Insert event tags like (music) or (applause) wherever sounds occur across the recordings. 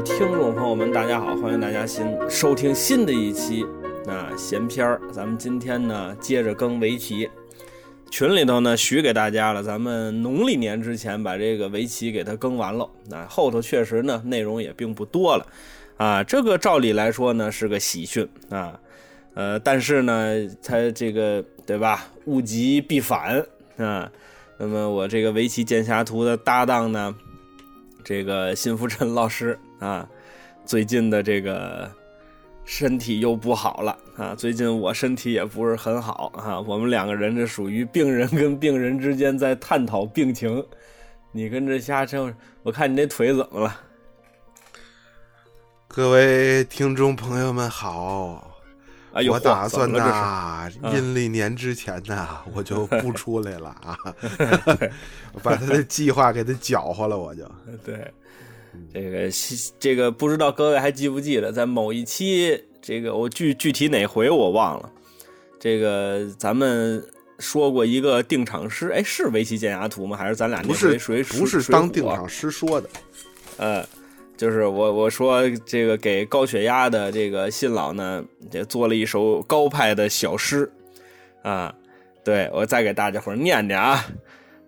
听众朋友们，大家好，欢迎大家新收听新的一期那闲篇儿。咱们今天呢，接着更围棋，群里头呢许给大家了，咱们农历年之前把这个围棋给它更完了。那后头确实呢，内容也并不多了啊。这个照理来说呢，是个喜讯啊。呃，但是呢，它这个对吧，物极必反啊。那么我这个围棋剑侠图的搭档呢？这个辛福臣老师啊，最近的这个身体又不好了啊。最近我身体也不是很好啊。我们两个人这属于病人跟病人之间在探讨病情。你跟这瞎扯，我看你那腿怎么了？各位听众朋友们好。我打算呐，阴历年之前呐，我就不出来了啊，(laughs) 把他的计划给他搅和了，我就。对，这个这个不知道各位还记不记得，在某一期，这个我具具体哪回我忘了，这个咱们说过一个定场诗，哎，是围棋剑侠图吗？还是咱俩不是谁不是当定场诗说的？呃。就是我我说这个给高血压的这个信老呢，也做了一首高派的小诗，啊，对我再给大家伙念念啊，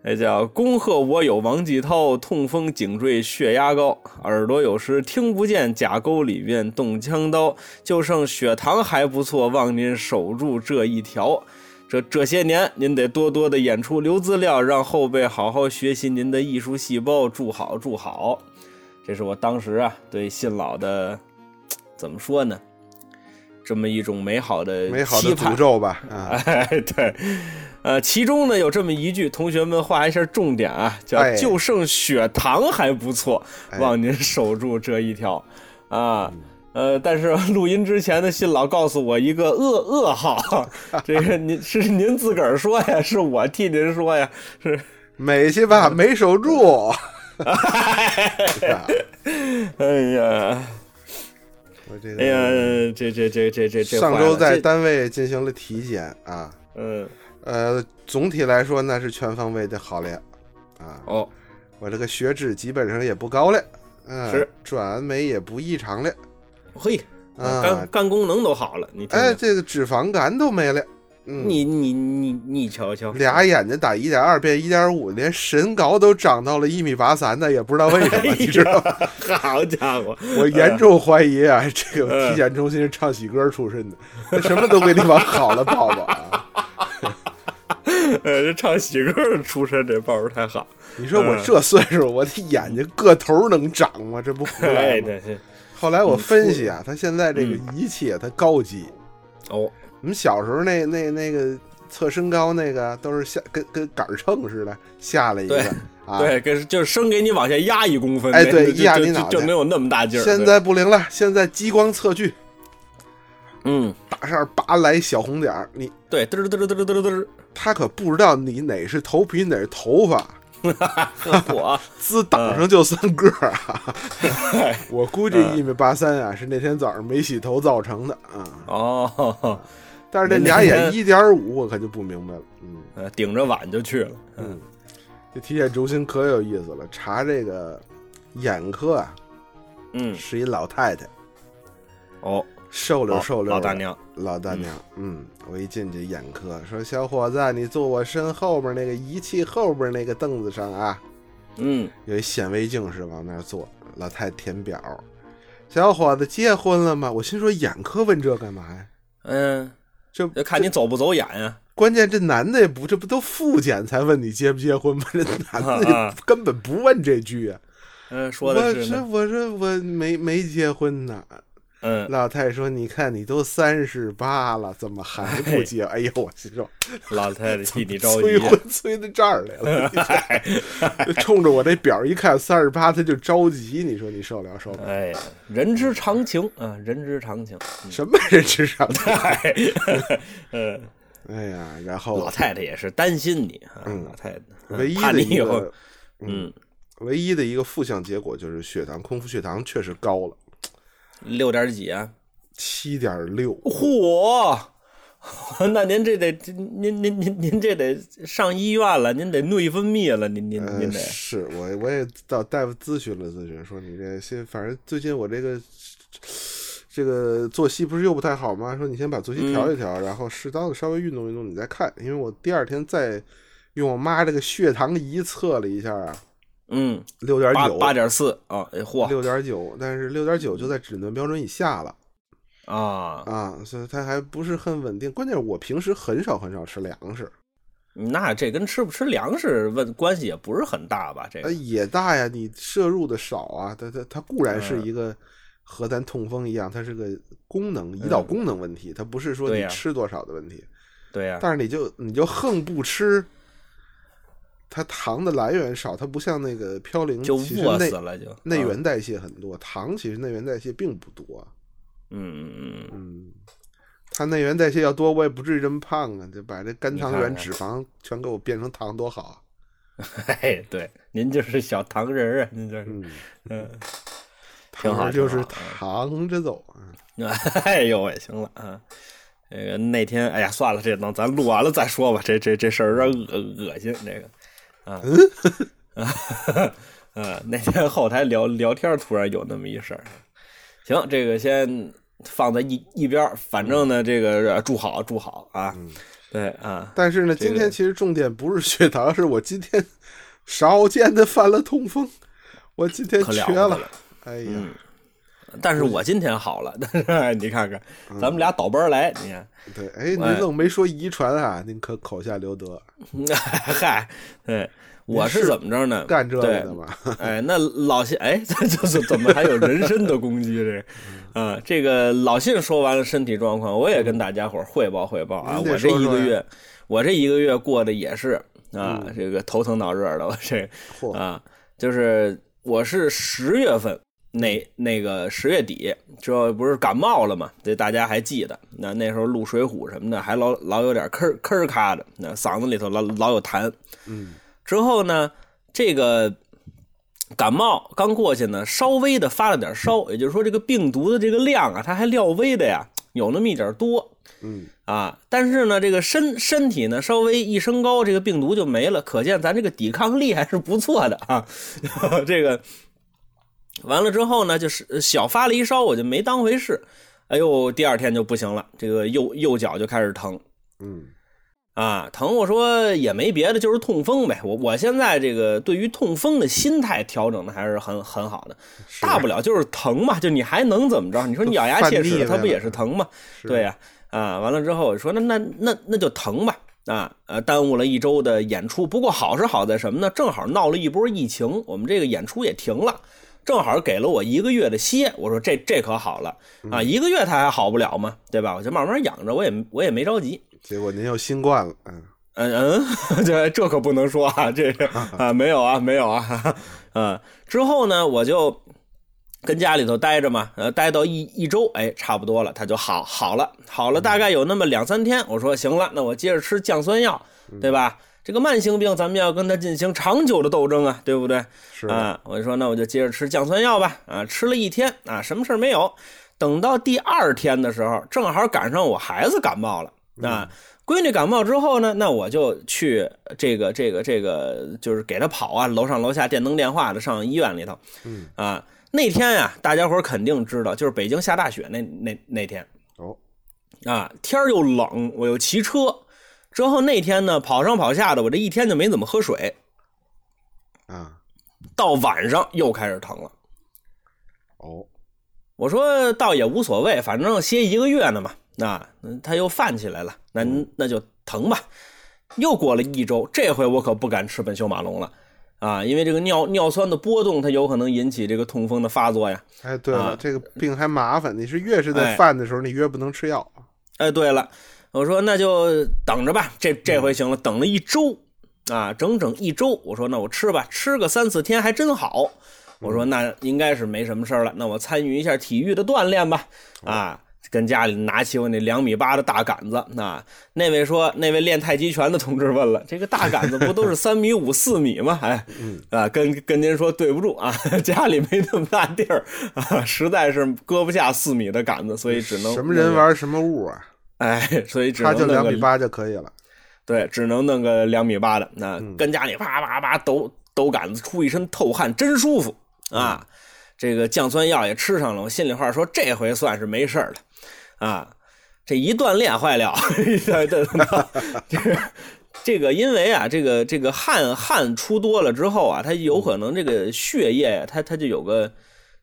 那叫恭贺我有王继涛，痛风颈椎血压高，耳朵有时听不见甲沟里面动枪刀，就剩血糖还不错，望您守住这一条。这这些年您得多多的演出留资料，让后辈好好学习您的艺术细胞，祝好祝好。这是我当时啊对信老的怎么说呢？这么一种美好的美好的诅咒吧。哎，(laughs) 对，呃，其中呢有这么一句，同学们画一下重点啊，叫“就剩血糖还不错，望您守住这一条”。啊，呃，但是录音之前的信老告诉我一个噩噩耗，(laughs) 这个您是您自个儿说呀，是我替您说呀，是。美去吧，没守住。(laughs) 哎呀，我这哎呀，这这这这这这上周在单位进行了体检啊，嗯呃，总体来说那是全方位的好了啊。哦，我这个血脂基本上也不高了，嗯，是转酶也不异常了，嘿，肝肝功能都好了，你哎，这个脂肪肝都没了。你你你你瞧瞧，俩眼睛打一点二变一点五，连身高都长到了一米八三的，也不知道为什么，你知道吗？(laughs) 好家伙，(laughs) 我严重怀疑啊，这个体检中心是唱喜歌出身的，他什么都给你往好了报报啊。(laughs) 呃，这唱喜歌出身，这报的太好。你说我这岁数，我的眼睛个头能长吗？这不胡来吗？后来我分析啊，他现在这个仪器它高级哦。我们小时候那那那个测身高那个都是下跟跟杆秤似的下来一个，对，跟就是生给你往下压一公分，哎，对，压你脑袋就没有那么大劲儿。现在不灵了，现在激光测距，嗯，打上八来小红点儿，你对，嘚嘚嘚嘚嘚嘚嘚，他可不知道你哪是头皮哪是头发，(laughs) 我自挡上就三个啊，(laughs) 我估计一米八三啊，是那天早上没洗头造成的啊，哦。但是这俩眼一点五，我可就不明白了。嗯，顶着碗就去了。嗯，这体检中心可有意思了，查这个眼科啊，嗯，是一老太太。哦，瘦溜瘦溜，老大娘，老大娘。嗯，我一进去眼科，说小伙子，你坐我身后边那个仪器后边那个凳子上啊。嗯，有一显微镜是往那儿坐。老太太填表，小伙子结婚了吗？我心说眼科问这干嘛呀？嗯。这要看你走不走眼呀？关键这男的也不，这不都复检才问你结不结婚吗？这男的根本不问这句啊。嗯，说的是。我说，我说我没没结婚呢。嗯，老太太说：“你看你都三十八了，怎么还不结？”哎呦，我心说，老太太替 (laughs) 你着急，催婚催到这儿来了。(laughs) 冲着我这表一看，三十八，他就着急。你说你受了受了？哎呀，人之常情啊，人之常情。什么人之常情？(laughs) 嗯，哎呀，然后老太太也是担心你啊，老太太唯一的一个，嗯，唯一的一个负向结果就是血糖，空腹血糖确实高了。六点几啊？七点六。嚯！(laughs) 那您这得您您您您这得上医院了，您得内分泌了，您您您呃，得是我我也到大夫咨询了咨询，说你这先反正最近我这个这个作息不是又不太好吗？说你先把作息嗯调一调，然后适当的稍微运动运动，你再看。因为我第二天再用我妈这个血糖仪测了一下啊，嗯。六点九，八八点四啊，哎嚯。六点九，但是六点九就在诊断标准以下了。啊，啊，所以它还不是很稳定。关键是我平时很少很少吃粮食，那这跟吃不吃粮食问关系也不是很大吧？这也大呀，你摄入的少啊，它它它固然是嗯。一个和咱痛风一样，它是个功能胰岛功能问题，它不是说你吃多少的问题。对呀，但是你就你就横不吃，它糖的来源少，它不像那个嘌呤，就饿死了就啊内源代谢很多，糖其实内源代谢并不多。嗯嗯嗯，嗯，它内源代谢要多，我也不至于这么胖啊，就把这肝糖原脂肪全给我变成糖，多好啊！(laughs) 嘿，对，您就是小糖人儿啊，您这是嗯，嗯，(laughs) 挺好就是挺好躺着走啊。(laughs) 哎呦喂，行了啊。这个那天，哎呀，算了，这等咱录完了再说吧。这这这事儿有点恶恶心，这个啊，啊，(laughs) 那天后台聊聊天，突然有那么一事儿。行，这个先放在一一边儿，反正呢，这个呃祝好住好啊，对啊，但是呢，这个今天其实重点不是血糖，是我今天 (laughs) 少见的犯了痛风，我今天瘸了。哎呀，嗯但是我今天好了，但 (laughs) 是你看看，咱们俩倒班来，你看，对，哎，您愣没说遗传啊？您可口下留德，(laughs) 嗨，对，我是怎么着呢？干这个对的嘛？哎，那老信，哎，(laughs) 这就是怎么还有人身的攻击？这嗯啊，这个老信说完了身体状况，我也跟大家伙儿汇报汇报啊。我这一个月，我这一个月过得也是啊，嗯这个头疼脑热的，我这嚯，啊，就是我是十月份那那个十月底，这不是感冒了嘛？这大家还记得？那那时候录《水浒》什么的，还老老有点咳咳咔的，那嗓子里头老老有痰。嗯之后呢，这个感冒刚过去呢，稍微的发了点烧，也就是说这个病毒的这个量啊，它还略微的呀有那么一点多嗯，啊。但是呢，这个身身体呢稍微一升高，这个病毒就没了，可见咱这个抵抗力还是不错的啊。(laughs) 这个完了之后呢，就是小发了一烧，我就没当回事。哎呦，第二天就不行了，这个右右脚就开始疼。嗯啊，疼！我说也没别的，就是痛风呗。我我现在这个对于痛风的心态调整的还是很很好的，大不了就是疼嘛，就你还能怎么着？你说你咬牙切齿，它不也是疼吗？对呀、啊，完了之后我说那那那那就疼吧。啊，呃，耽误了一周的演出。不过好是好在什么呢？正好闹了一波疫情，我们这个演出也停了，正好给了我一个月的歇。我说这这可好了啊，一个月他还好不了吗？对吧？我就慢慢养着，我也我也没着急。结果您又新冠了，嗯嗯嗯，(laughs) 这这可不能说啊，(laughs) 这个啊没有啊没有啊，(laughs) 嗯，之后呢我就跟家里头待着嘛，呃，待到一一周，哎，差不多了，他就好好了，好了，大概有那么两三天，我说行了，那我接着吃降酸药，对吧？这个慢性病咱们要跟它进行长久的斗争啊，对不对？是啊，我就说那我就接着吃降酸药吧，啊，吃了一天啊，什么事儿没有。等到第二天的时候，正好赶上我孩子感冒了啊。闺女感冒之后呢，那我就去这个这个这个，就是给她跑啊，楼上楼下电灯电话的上医院里头。嗯啊，那天呀、大家伙儿肯定知道，就是北京下大雪那那那天哦，啊，天儿又冷，我又骑车，之后那天呢跑上跑下的，我这一天就没怎么喝水，啊到晚上又开始疼了。哦，我说倒也无所谓，反正歇一个月呢嘛。那嗯他又犯起来了，那那就疼吧。又过了一周，这回我可不敢吃苯溴马龙了啊，因为这个尿尿酸的波动，它有可能引起这个痛风的发作呀。哎，对了，啊这个病还麻烦，你是越是在哎犯的时候，你越不能吃药。哎，对了，我说那就等着吧，这这回行了，等了一周啊，整整一周。我说那我吃吧，吃个三四天还真好。我说那应该是没什么事儿了，那我参与一下体育的锻炼吧。啊，跟家里拿起我那两米八的大杆子。那那位说，那位练太极拳的同志问了，这个大杆子不都是三米五、四米吗？哎，(laughs) 啊，跟跟您说对不住啊，(laughs) 家里没那么大地儿啊，实在是搁不下四米的杆子，所以只能什么人玩什么物啊？哎，所以只能他就两米八就可以了。对，只能弄个两米八的，那嗯跟家里啪啪啪抖抖杆子，出一身透汗，真舒服啊！这个降酸药也吃上了，我心里话说，这回算是没事儿了啊！这一锻炼坏了，(laughs) 对对这个这个，因为啊，这个这个汗汗出多了之后啊，它有可能这个血液呀，它它就有个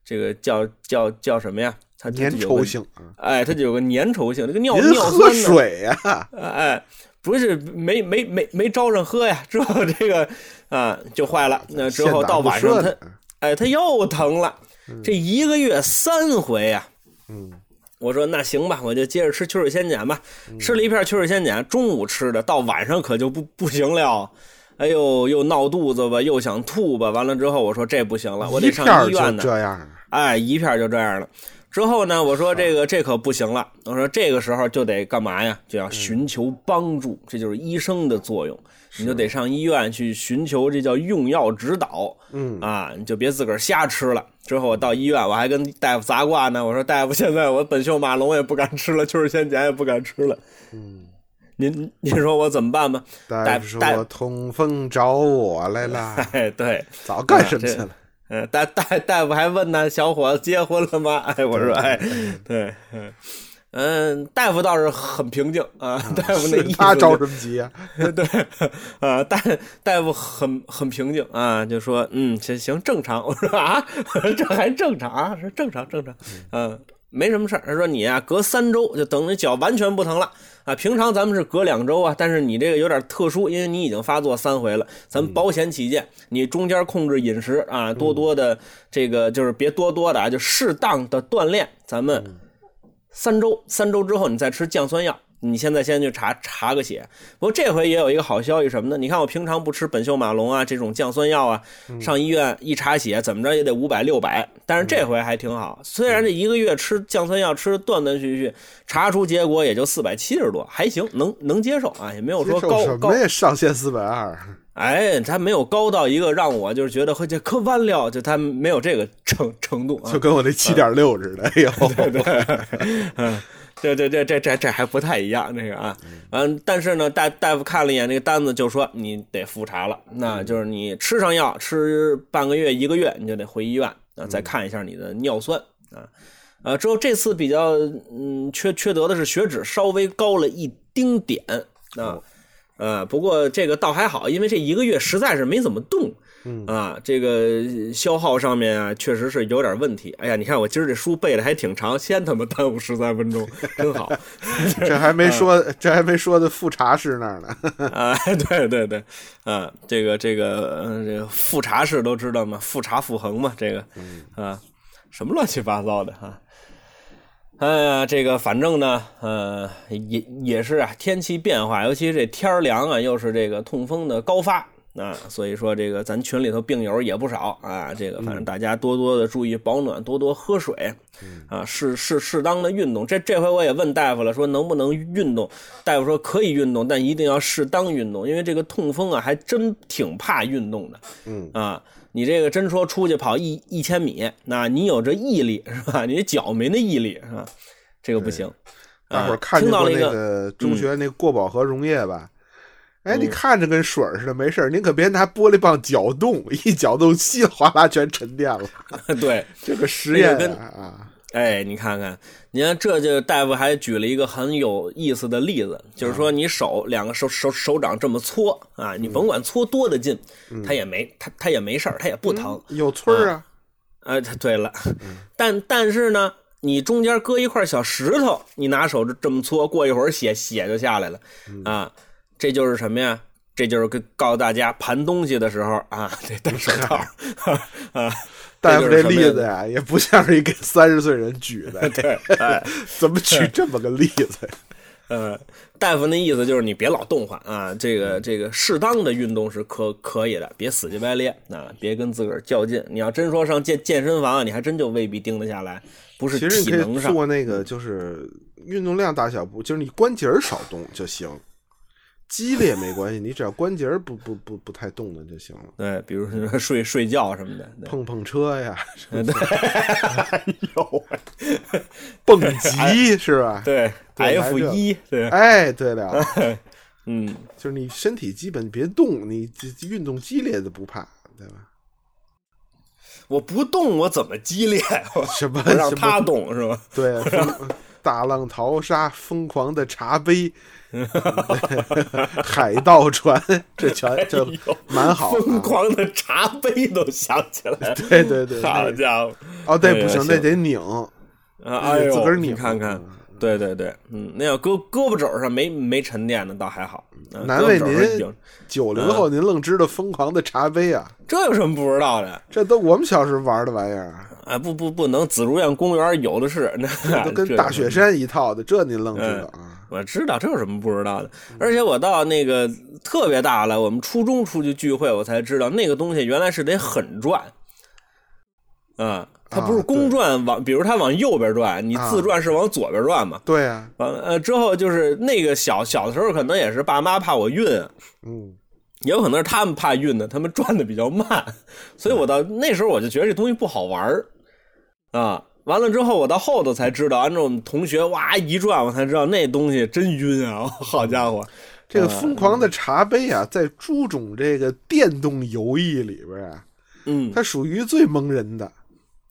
这个叫叫叫什么呀？它它粘稠性啊，哎，它就有个粘稠性，这个尿尿喝酸呢水呀、(laughs) 哎，不是没没没没招上喝呀，之后这个啊就坏了。那之后到晚上他射呢哎他又疼了，这一个月三回呀。嗯，我说那行吧，我就接着吃秋水仙碱吧。吃了一片秋水仙碱，中午吃的，到晚上可就不不行了。哎呦，又闹肚子吧，又想吐吧。完了之后，我说这不行了，我得上医院呢就。这样。哎，一片就这样了。之后呢，我说这个这可不行了，我说这个时候就得干嘛呀？就要寻求帮助，这就是医生的作用。你就得上医院去寻求这叫用药指导嗯，啊，你就别自个儿瞎吃了。之后我到医院，我还跟大夫砸挂呢，我说大夫，现在我本秀马龙也不敢吃了，秋水仙碱也不敢吃了。嗯，您您说我怎么办吧？大夫大说通风找我来了，(laughs) 哎，对，早干什么去了？嗯，大大大夫还问呢，小伙子结婚了吗？(laughs) 哎，我说哎，对，嗯嗯，大夫倒是很平静啊，(laughs) 大夫那是意思他着什么急啊？(laughs) 对啊，大大夫很很平静啊，就说嗯，行行，正常。我说啊，这还正常啊？是正常正常，嗯，没什么事儿。他说你啊，隔三周就等于脚完全不疼了啊。平常咱们是隔两周啊，但是你这个有点特殊，因为你已经发作三回了。咱们保险起见，你中间控制饮食啊，多多的这个就是别多多的啊，就适当的锻炼。咱们三周，三周之后你再吃降酸药。你现在先去查查个血，不过这回也有一个好消息什么呢？你看我平常不吃苯溴马龙啊这种降酸药啊，上医院一查血怎么着也得五百六百，但是这回还挺好，虽然这一个月吃降酸药吃的断断续续，查出结果也就四百七十多，还行，能能接受啊，也没有说高高什么呀？上限四百二，哎，他没有高到一个让我就是觉得会这可完了，就他没有这个程程度啊就。跟我那七点六似的。哎呦，(laughs) 嗯，(laughs) 这这这这这这还不太一样，这个啊，嗯，但是呢，大大夫看了一眼那个单子，就说你得复查了，那就是你吃上药，吃半个月一个月，你就得回医院啊，再看一下你的尿酸啊，呃，之后这次比较嗯缺缺德的是血脂稍微高了一丁点啊。呃，不过这个倒还好，因为这一个月实在是没怎么动，嗯啊，这个消耗上面啊，确实是有点问题。哎呀，你看我今儿这书背的还挺长，先他妈耽误十三分钟，真好 (laughs) 这还没说，这还没说的复查室那儿呢。(laughs) 啊！对对对，啊，这个这个嗯，这个复查室都知道吗？复查复恒嘛，这个啊，什么乱七八糟的哈、哎呀，这个反正呢，呃，也也是啊，天气变化，尤其这天儿凉啊，又是这个痛风的高发啊，所以说这个咱群里头病友也不少啊。这个反正大家多多的注意保暖，多多喝水啊，适适适当的运动。这这回我也问大夫了，说能不能运动？大夫说可以运动，但一定要适当运动，因为这个痛风啊，还真挺怕运动的。嗯啊，你这个真说出去跑一一千米，那你有这毅力是吧？你脚没那毅力是吧？这个不行。啊大伙儿看到了一个，中学那过饱和溶液吧？哎，你嗯。看着跟水儿似的，没事儿，您可别拿玻璃棒搅动，一搅动稀里哗啦全沉淀了。(laughs) 对，这个实验那个啊啊，哎，你看看，你看这就大夫还举了一个很有意思的例子，就是说你手两个手手手掌这么搓啊，你甭管搓多的劲，它也没它它也没事儿，它也不疼。有村儿啊，哎，对了，但但是呢，你中间搁一块小石头，你拿手这么搓，过一会儿血血就下来了。啊，这就是什么呀？这就是跟告诉大家盘东西的时候啊，(laughs) 得戴手套 (laughs) 啊。大夫这例子呀，也不像是一给三十岁人举的，(laughs) 对，哎，怎么举这么个例子？呃，大夫那意思就是你别老动换啊，这个这个适当的运动是可可以的，别死乞白咧啊，别跟自个儿较劲。你要真说上健健身房，你还真就未必盯得下来，不是其实你可以体能上。做那个，就是运动量大小不，就是你关节少动就行。激烈没关系，你只要关节儿不不不不太动的就行了。对，比如说睡睡觉什么的，碰碰车呀，(laughs) 对，哎呦喂，蹦极是吧？对对，F 一，对，哎，对了，(laughs) 嗯，就是你身体基本别动，你运动激烈的不怕，对吧？我不动，我怎么激烈？(laughs) 我什么让他动是吧？对，大浪淘沙，疯狂的茶杯，(laughs) 海盗船，(laughs) 这全这蛮好、啊。疯狂的茶杯都想起来。(laughs) 了，对对对，好家伙！哦，对，不行，那得拧，啊，那哎呦，自个儿拧。你看看，嗯对对对，嗯，那要胳胳膊肘上没没沉淀的倒还好，嗯难为您有九零后，您愣知道疯狂的茶杯啊？这有什么不知道的？这都我们小时候玩的玩意儿，哎，不不不能，紫竹院公园有的是，那都跟大雪山一套的，这您愣知道啊？我知道这有什么不知道的，而且我到那个特别大了，我们初中出去聚会，我才知道那个东西原来是得狠转，啊，它不是啊公转往，比如它往右边转，你啊自转是往左边转嘛。对啊，完了，呃，之后就是那个小小的时候，可能也是爸妈怕我晕，嗯，也有可能是他们怕晕的，他们转的比较慢，所以我到那时候我就觉得这东西不好玩儿啊。完了之后，我到后头才知道，按照我们同学哇一转，我才知道那东西真晕啊！(laughs) 好家伙，这个疯狂的茶杯啊，在诸种这个电动游艺里边啊，嗯，它属于最蒙人的。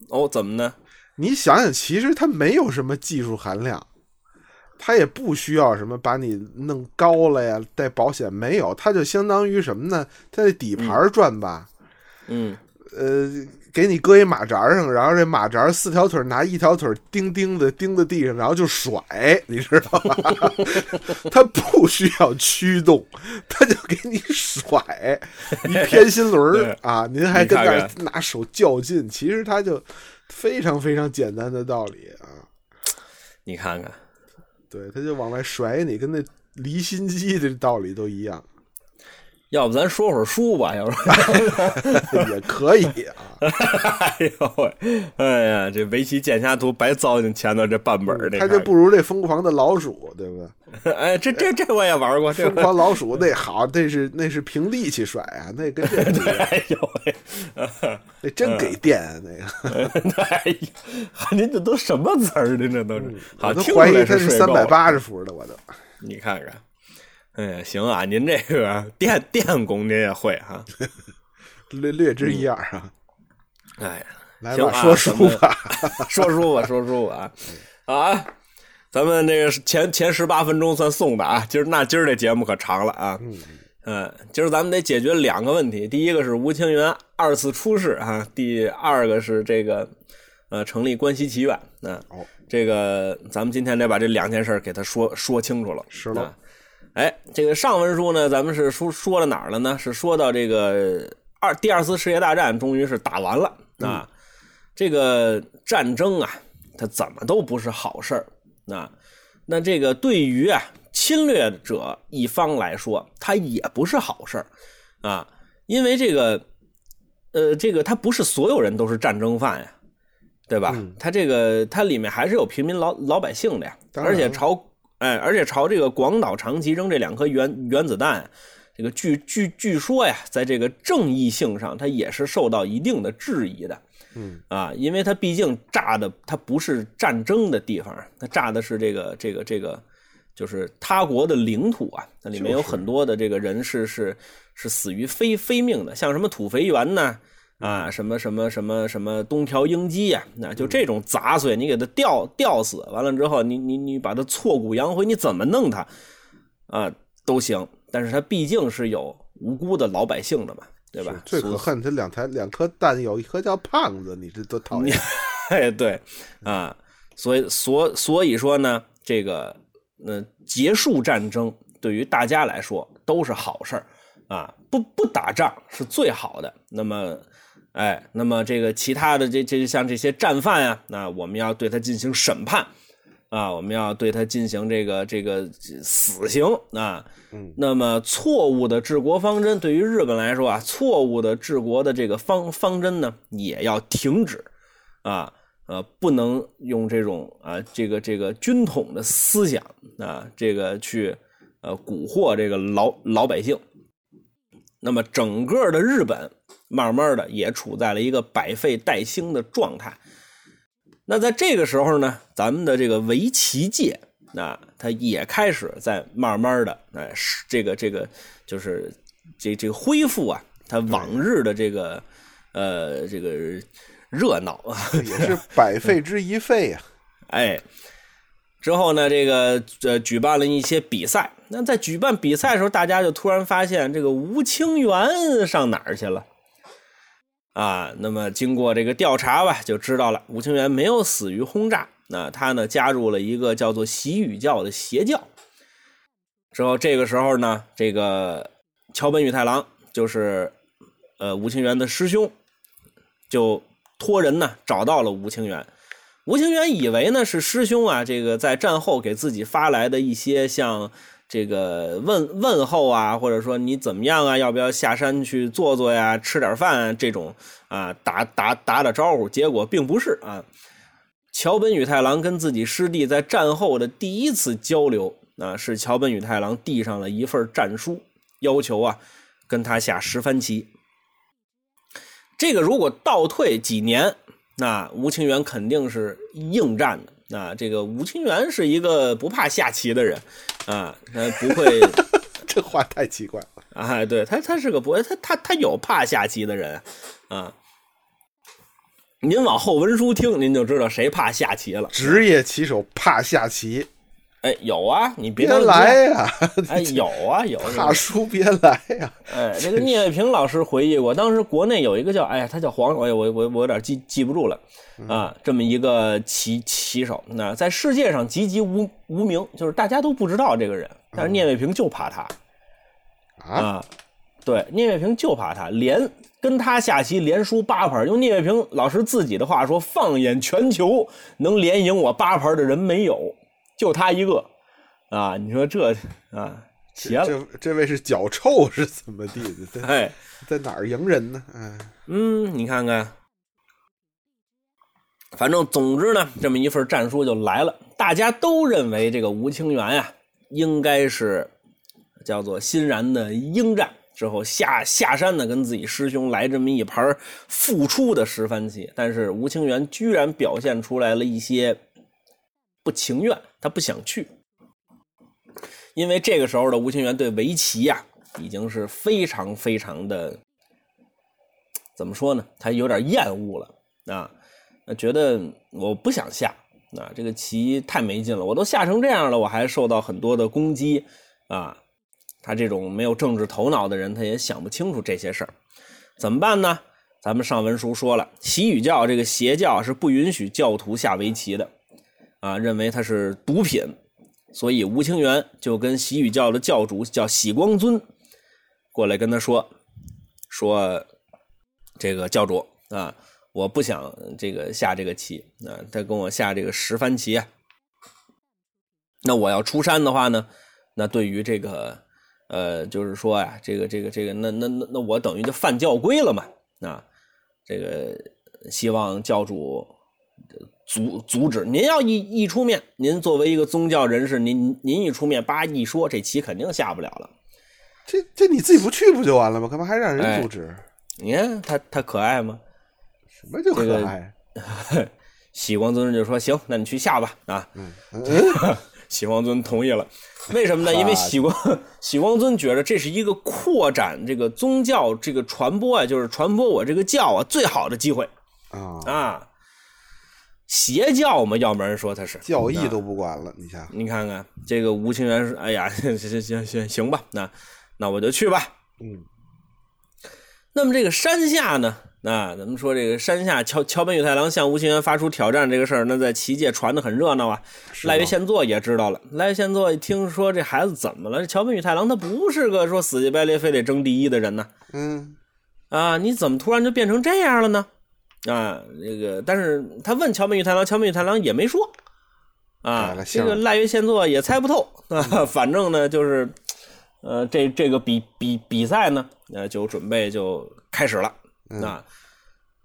哦，怎么呢？你想想，其实它没有什么技术含量，它也不需要什么把你弄高了呀，带保险没有，它就相当于什么呢？它那底盘转吧，嗯，呃，给你搁一马扎上，然后这马扎四条腿拿一条腿钉钉子钉在地上，然后就甩，你知道吧？它不需要驱动，它就给你甩一偏心轮儿 (laughs) 啊！您还跟那拿手较劲，其实它就非常非常简单的道理啊。你看看，对，它就往外甩你，跟那离心机的道理都一样，要不咱说会儿书吧？要不然，(laughs) 也可以啊。(laughs) 哎呦喂，哎呀，这围棋剑侠图白糟践前头这半本儿，这它就不如这疯狂的老鼠，对不对？(laughs) 哎，这这这我也玩过，这疯狂老鼠那好，那是那是凭力气甩啊，那跟这哎呦喂，那真给电啊，那个。哎呀，您这都什么词儿您？这都是，好我都怀疑他是三百八十伏的，我都。你看看，哎呀，行啊，您这个 (laughs) 电电工您也会 (laughs) 哈、略略知一二啊。哎呀，来吧，(laughs) 说书吧。说书吧，说书吧啊啊！咱们这个前前十八分钟算送的啊，今儿那今儿这节目可长了啊。嗯，今儿咱们得解决两个问题，第一个是吴清源二次出世啊，第二个是这个呃成立关西棋院啊。哦这个咱们今天得把这两件事儿给他说说清楚了。是了啊哎，这个上文书呢，咱们是说说到哪儿了呢？是说到这个二第二次世界大战终于是打完了啊。这个战争啊，它怎么都不是好事儿啊。那这个对于啊侵略者一方来说，它也不是好事儿啊，因为这个呃，这个它不是所有人都是战争犯呀，对吧？它这个它里面还是有平民老老百姓的呀，而且朝哎，而且朝这个广岛、长崎扔这两颗原原子弹，这个据据据说呀，在这个正义性上，它也是受到一定的质疑的。嗯啊，因为它毕竟炸的它不是战争的地方，它炸的是这个这个这个，就是他国的领土啊，那里面有很多的这个人是是是死于非非命的，像什么土肥原呢。啊，什么什么什么什么东条英机呀、那就这种杂碎，你给他吊吊死，完了之后，你你你把他挫骨扬灰，你怎么弄他啊都行，但是他毕竟是有无辜的老百姓的嘛，对吧？最可恨，他两台两颗蛋，有一颗叫胖子，你这多讨厌。(laughs) 哎，对啊，所以所所以说呢，这个呃结束战争对于大家来说都是好事儿啊，不不打仗是最好的。那么，哎，那么这个其他的这这像这些战犯啊，那我们要对他进行审判啊，我们要对他进行这个这个死刑啊。嗯，那么错误的治国方针对于日本来说啊，错误的治国的这个方方针呢，也要停止。啊，呃，不能用这种啊，这个这个军统的思想啊，这个去呃蛊惑这个老老百姓。那么整个的日本慢慢的也处在了一个百废待兴的状态。那在这个时候呢，咱们的这个围棋界，那它也开始在慢慢的，哎，这个这个就是这这个恢复啊，它往日的这个呃这个热闹啊，也是百废之一废呀。(laughs) 哎，之后呢，这个呃举办了一些比赛。那在举办比赛的时候，大家就突然发现这个吴清源上哪儿去了？啊，那么经过这个调查吧，就知道了吴清源没有死于轰炸，那他呢加入了一个叫做习语教的邪教。之后这个时候呢，这个桥本宇太郎就是呃吴清源的师兄，就托人呢找到了吴清源。吴清源以为呢是师兄啊，这个在战后给自己发来的一些像。这个问问候啊，或者说你怎么样啊？要不要下山去坐坐呀？吃点饭这种啊，打打打打招呼。结果并不是啊。桥本宇太郎跟自己师弟在战后的第一次交流啊，是桥本宇太郎递上了一份战书，要求啊跟他下十番棋。这个如果倒退几年，那吴清源肯定是应战的。啊，这个吴清源是一个不怕下棋的人，啊，他不会，(laughs) 这话太奇怪了啊！对他，他是个不，他他他有怕下棋的人，啊，您往后文书听，您就知道谁怕下棋了。职业棋手怕下棋。哎，有啊，你别来呀！哎，(laughs) 有啊，有。大叔别来呀！哎，这个聂卫平老师回忆过，当时国内有一个叫，哎呀，他叫黄，我我我我有点记记不住了啊，这么一个棋棋手，那在世界上籍籍无无名，就是大家都不知道这个人，但是聂卫平就怕他啊，对，聂卫平就怕他，连跟他下棋连输八盘，用聂卫平老师自己的话说，放眼全球，能连赢我八盘的人没有。就他一个，啊，你说这啊，邪了！这这位是脚臭是怎么地的？哎，在哪儿赢人呢？哎，嗯，你看看，反正总之呢，这么一份战书就来了。大家都认为这个吴清源呀，应该是叫做欣然的应战之后下下山呢，跟自己师兄来这么一盘复出的十番棋。但是吴清源居然表现出来了一些。不情愿，他不想去，因为这个时候的吴清源对围棋呀，已经是非常非常的，怎么说呢？他有点厌恶了啊，觉得我不想下啊，这个棋太没劲了，我都下成这样了，我还受到很多的攻击啊。他这种没有政治头脑的人，他也想不清楚这些事儿，怎么办呢？咱们上文书说了，习语教这个邪教是不允许教徒下围棋的。啊，认为他是毒品，所以吴清源就跟习语教的教主叫喜光尊过来跟他说：“说这个教主啊，我不想这个下这个棋啊，他跟我下这个十番棋啊。那我要出山的话呢，那对于这个呃，就是说呀，这个这个这个，那那那那我等于就犯教规了嘛啊，这个希望教主。”阻阻止！您要一一出面，您作为一个宗教人士，您您一出面，叭一说，这棋肯定下不了了。这这你自己不去不就完了吗？干嘛还让人阻止？你看他他可爱吗？什么叫可爱？(laughs) 喜光尊就说：“行，那你去下吧。(laughs) ”啊，(laughs) 喜光尊同意了。为什么呢？因为喜光喜光尊觉得这是一个扩展这个宗教这个传播啊，就是传播我这个教啊最好的机会啊啊。邪教嘛，要不然说他是教义都不管了。你想，你看看这个吴清源说，哎呀，(laughs) 行行行行行吧，那那我就去吧。嗯。那么这个山下呢？那咱们说这个山下桥桥本宇太郎向吴清源发出挑战这个事儿，那在棋界传的很热闹啊。赖月宪作也知道了。赖月宪作一听说这孩子怎么了？桥本宇太郎他不是个说死乞白赖非得争第一的人呢。嗯。啊，你怎么突然就变成这样了呢？啊，那个，但是他问桥本玉太郎，桥本玉太郎也没说，啊，这个赖月现作也猜不透啊。反正呢，就是，呃，这这个比比比赛呢，呃，就准备就开始了啊。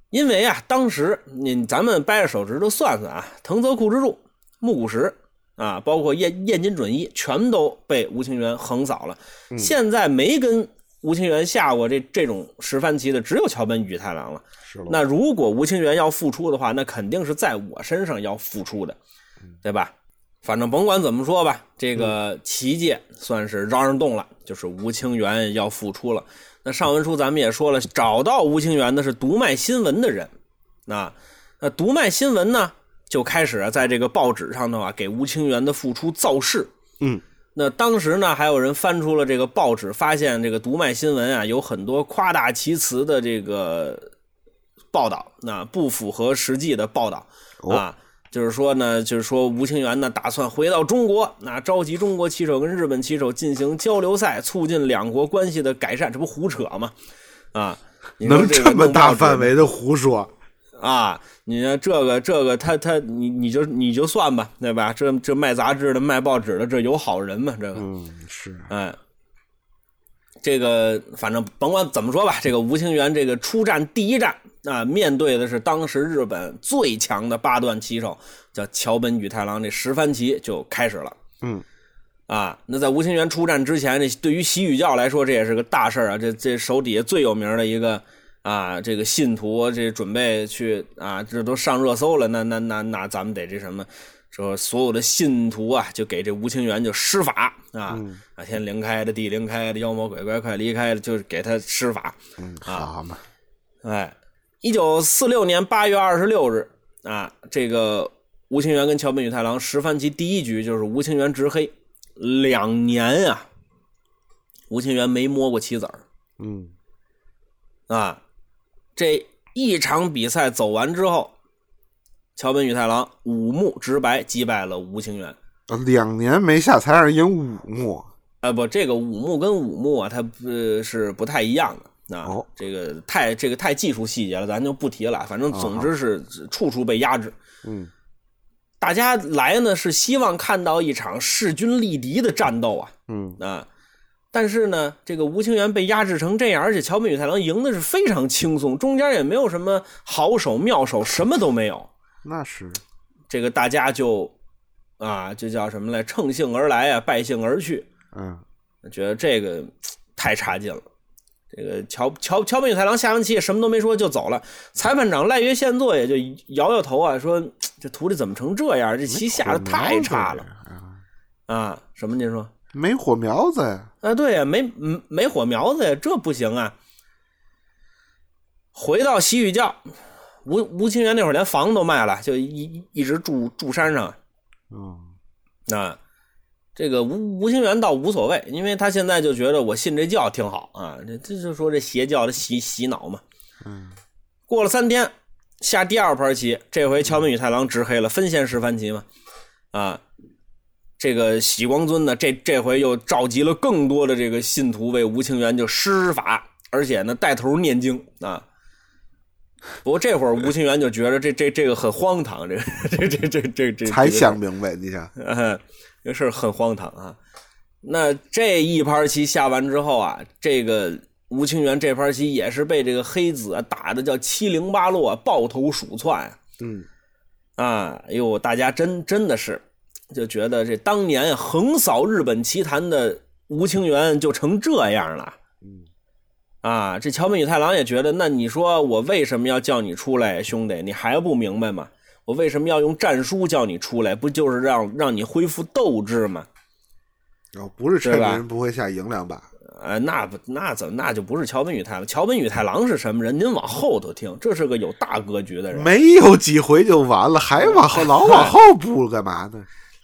因为啊，当时你咱们掰着手指头算算啊，藤泽库之助、木谷实啊，包括燕燕京准一，全都被吴清源横扫了。现在没跟吴清源下过这这种十番棋的，只有桥本宇太郎了。是了，那如果吴清源要复出的话，那肯定是在我身上要复出的，对吧？反正甭管怎么说吧，这个棋界算是嚷嚷动了，就是吴清源要复出了。那上文书咱们也说了，找到吴清源的是读卖新闻的人，那那读卖新闻呢，就开始在这个报纸上头啊，给吴清源的复出造势。嗯，那当时呢，还有人翻出了这个报纸，发现这个读卖新闻啊，有很多夸大其词的这个报道，那不符合实际的报道啊。就是说呢，就是说吴清源呢打算回到中国，那召集中国棋手跟日本棋手进行交流赛，促进两国关系的改善，这不胡扯吗？啊，你能这么大范围的胡说？啊，你这个这个，他他你你就你就算吧，对吧？这这卖杂志的、卖报纸的，这有好人吗？这个，嗯，是，哎，这个反正甭管怎么说吧，这个吴清源这个出战第一战啊，面对的是当时日本最强的八段棋手，叫桥本宇太郎，这十番棋就开始了。嗯，啊，那在吴清源出战之前，这对于习语教来说，这也是个大事儿啊。这这手底下最有名的一个啊，这个信徒，这准备去啊，这都上热搜了。那那那那，咱们得这什么，说所有的信徒啊，就给这吴清源就施法啊，啊天灵开的，地灵开的，妖魔鬼怪快离开了，就是给他施法。嗯，好嘛，哎，一九四六年八月二十六日啊，这个吴清源跟桥本宇太郎十番棋第一局就是吴清源执黑，两年啊，吴清源没摸过棋子儿嗯，啊。这一场比赛走完之后，桥本宇太郎五目直白击败了吴清源。呃两年没下才让人赢五目，啊，不，这个五目跟五目啊，它呃是不太一样的。啊，哦这个太这个太技术细节了，咱就不提了。反正总之是处处被压制。嗯，大家来呢是希望看到一场势均力敌的战斗啊嗯，啊！但是呢，这个吴清源被压制成这样，而且桥本宇太郎赢的是非常轻松，中间也没有什么好手妙手，什么都没有。那是，这个大家就啊，就叫什么来？乘兴而来啊，败兴而去。嗯，觉得这个太差劲了。这个桥桥桥本宇太郎下完棋也什么都没说就走了，裁判长赖月宪作也就摇摇头啊，说这徒弟怎么成这样？这棋下的太差了啊，啊！什么？您说？没火苗子呀，啊，对呀，没没没火苗子呀，这不行啊！回到西域教，吴吴清源那会儿连房都卖了，就一一直住住山上。嗯，啊，这个吴吴清源倒无所谓，因为他现在就觉得我信这教挺好啊，这这就说这邪教的洗洗脑嘛。嗯，过了三天，下第二盘棋，这回桥本宇太郎执黑了，分先十番棋嘛。啊，这个喜光尊呢，这这回又召集了更多的这个信徒为吴清源就施法，而且呢带头念经啊。不过这会儿吴清源就觉得这这这个很荒唐，这个这这这这这才想明白，你想，呃，(laughs) 这事儿很荒唐啊。那这一盘棋下完之后啊，这个吴清源这盘棋也是被这个黑子啊打的叫七零八落，抱头鼠窜啊。嗯，啊，哎呦，大家真真的是就觉得这当年横扫日本棋坛的吴清源就成这样了。嗯，啊，这桥本宇太郎也觉得，那你说我为什么要叫你出来，兄弟，你还不明白吗？我为什么要用战书叫你出来？不就是让让你恢复斗志吗？然后不是趁对吧着人不会下赢两把，呃，那不那怎么那就不是桥本宇太郎？桥本宇太郎是什么人？您往后头听，这是个有大格局的人。没有几回就完了，还往后老往后补干嘛呢？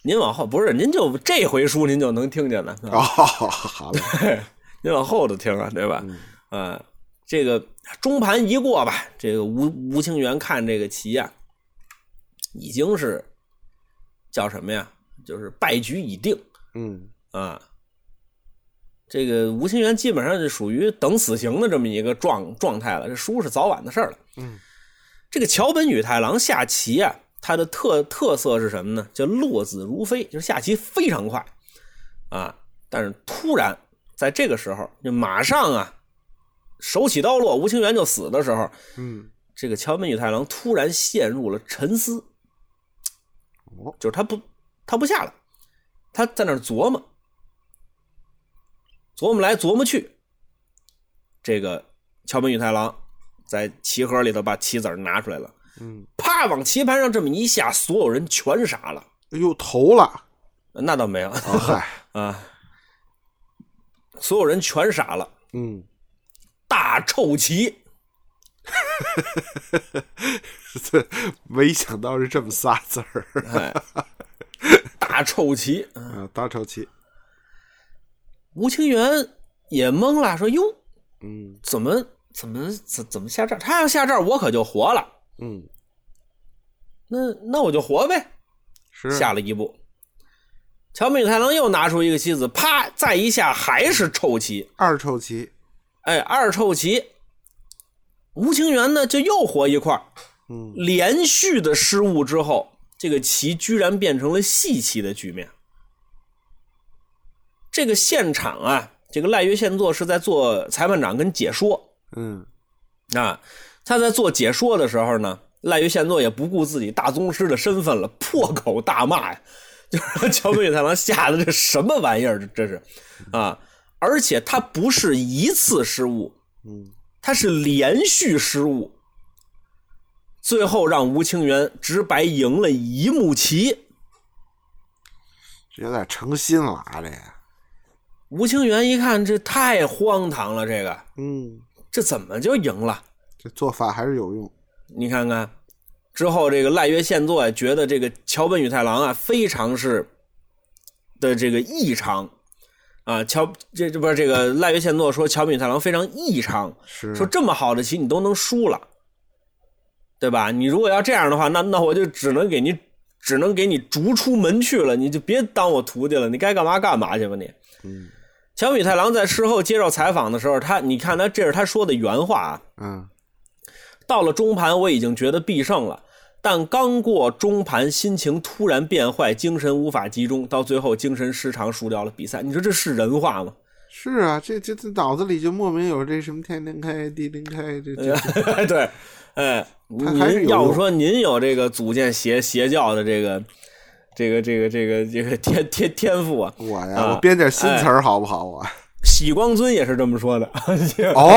您往后不是，您就这回书您就能听见了。哦，好了，(laughs) 您往后头听啊，对吧？啊，这个中盘一过吧，这个吴吴清源看这个棋呀、已经是叫什么呀？就是败局已定嗯，啊。这个吴清源基本上是属于等死刑的这么一个状状态了，这输是早晚的事儿了。嗯，这个桥本宇太郎下棋啊，它的特特色是什么呢？叫落子如飞，就是下棋非常快啊。但是突然在这个时候，就马上啊，手起刀落，吴清源就死的时候，嗯，这个桥本宇太郎突然陷入了沉思，哦，就是他不他不下了。他在那儿琢磨，琢磨来琢磨去。这个桥本宇太郎在棋盒里头把棋子儿拿出来了，嗯，啪往棋盘上这么一下，所有人全傻了。哎呦，投了，那倒没有。啊嗨，(laughs) 啊，所有人全傻了。嗯，大臭棋，这 (laughs) 没想到是这么仨字儿。哎，大臭棋。啊，大臭棋，吴清源也懵了，说：“哟，嗯。怎么怎么怎怎么下这儿？他要下这儿，我可就活了。嗯，那那我就活呗。”是下了一步，桥本宇太郎又拿出一个棋子，啪，再一下还是臭棋。二臭棋，哎，二臭棋。吴清源呢就又活一块儿嗯连续的失误之后，这个棋居然变成了细棋的局面。这个现场啊，这个赖月宪作是在做裁判长跟解说嗯啊。他在做解说的时候呢，赖于宪作也不顾自己大宗师的身份了，破口大骂呀，(laughs) 就是桥本宇太郎下的这什么玩意儿？这这是啊！而且他不是一次失误，嗯，他是连续失误，最后让吴清源直白赢了一幕棋。这有点成心了啊，这个，吴清源一看，这太荒唐了，这个嗯，这怎么就赢了？这做法还是有用，你看看，之后这个赖约宪作呀，觉得这个桥本宇太郎啊，非常是的这个异常啊。桥这这不是这个赖约宪作说桥本宇太郎非常异常，是说这么好的棋你都能输了，对吧？你如果要这样的话，那那我就只能给你只能给你逐出门去了，你就别当我徒弟了，你该干嘛干嘛去吧你。嗯桥本宇太郎在事后接受采访的时候，他你看他这是他说的原话啊。嗯到了中盘，我已经觉得必胜了，但刚过中盘，心情突然变坏，精神无法集中，到最后精神失常，输掉了比赛。你说这是人话吗？是啊，这这这脑子里就莫名有这什么天灵开地灵开，这这对，哎，您要不说您有这个组建邪邪教的这个这个这个这个这个天天天赋啊，我呀，啊我编点新词儿好不好啊？喜光尊也是这么说的。哦，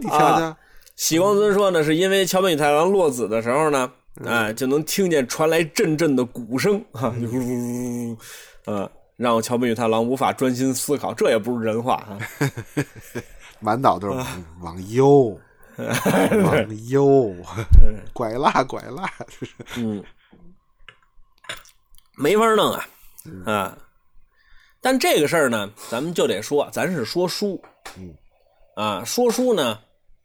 你瞧瞧，喜光尊说呢，是因为桥本宇太郎落子的时候呢，嗯。哎，就能听见传来阵阵的鼓声，哈，就呜呜呜，呃，让桥本宇太郎无法专心思考，这也不是人话啊。(laughs) 满脑都是往 (laughs) 往右，往 (laughs) 右，拐啦拐啦，嗯，没法弄啊，啊。但这个事儿呢，咱们就得说，咱是说书，嗯，啊，说书呢，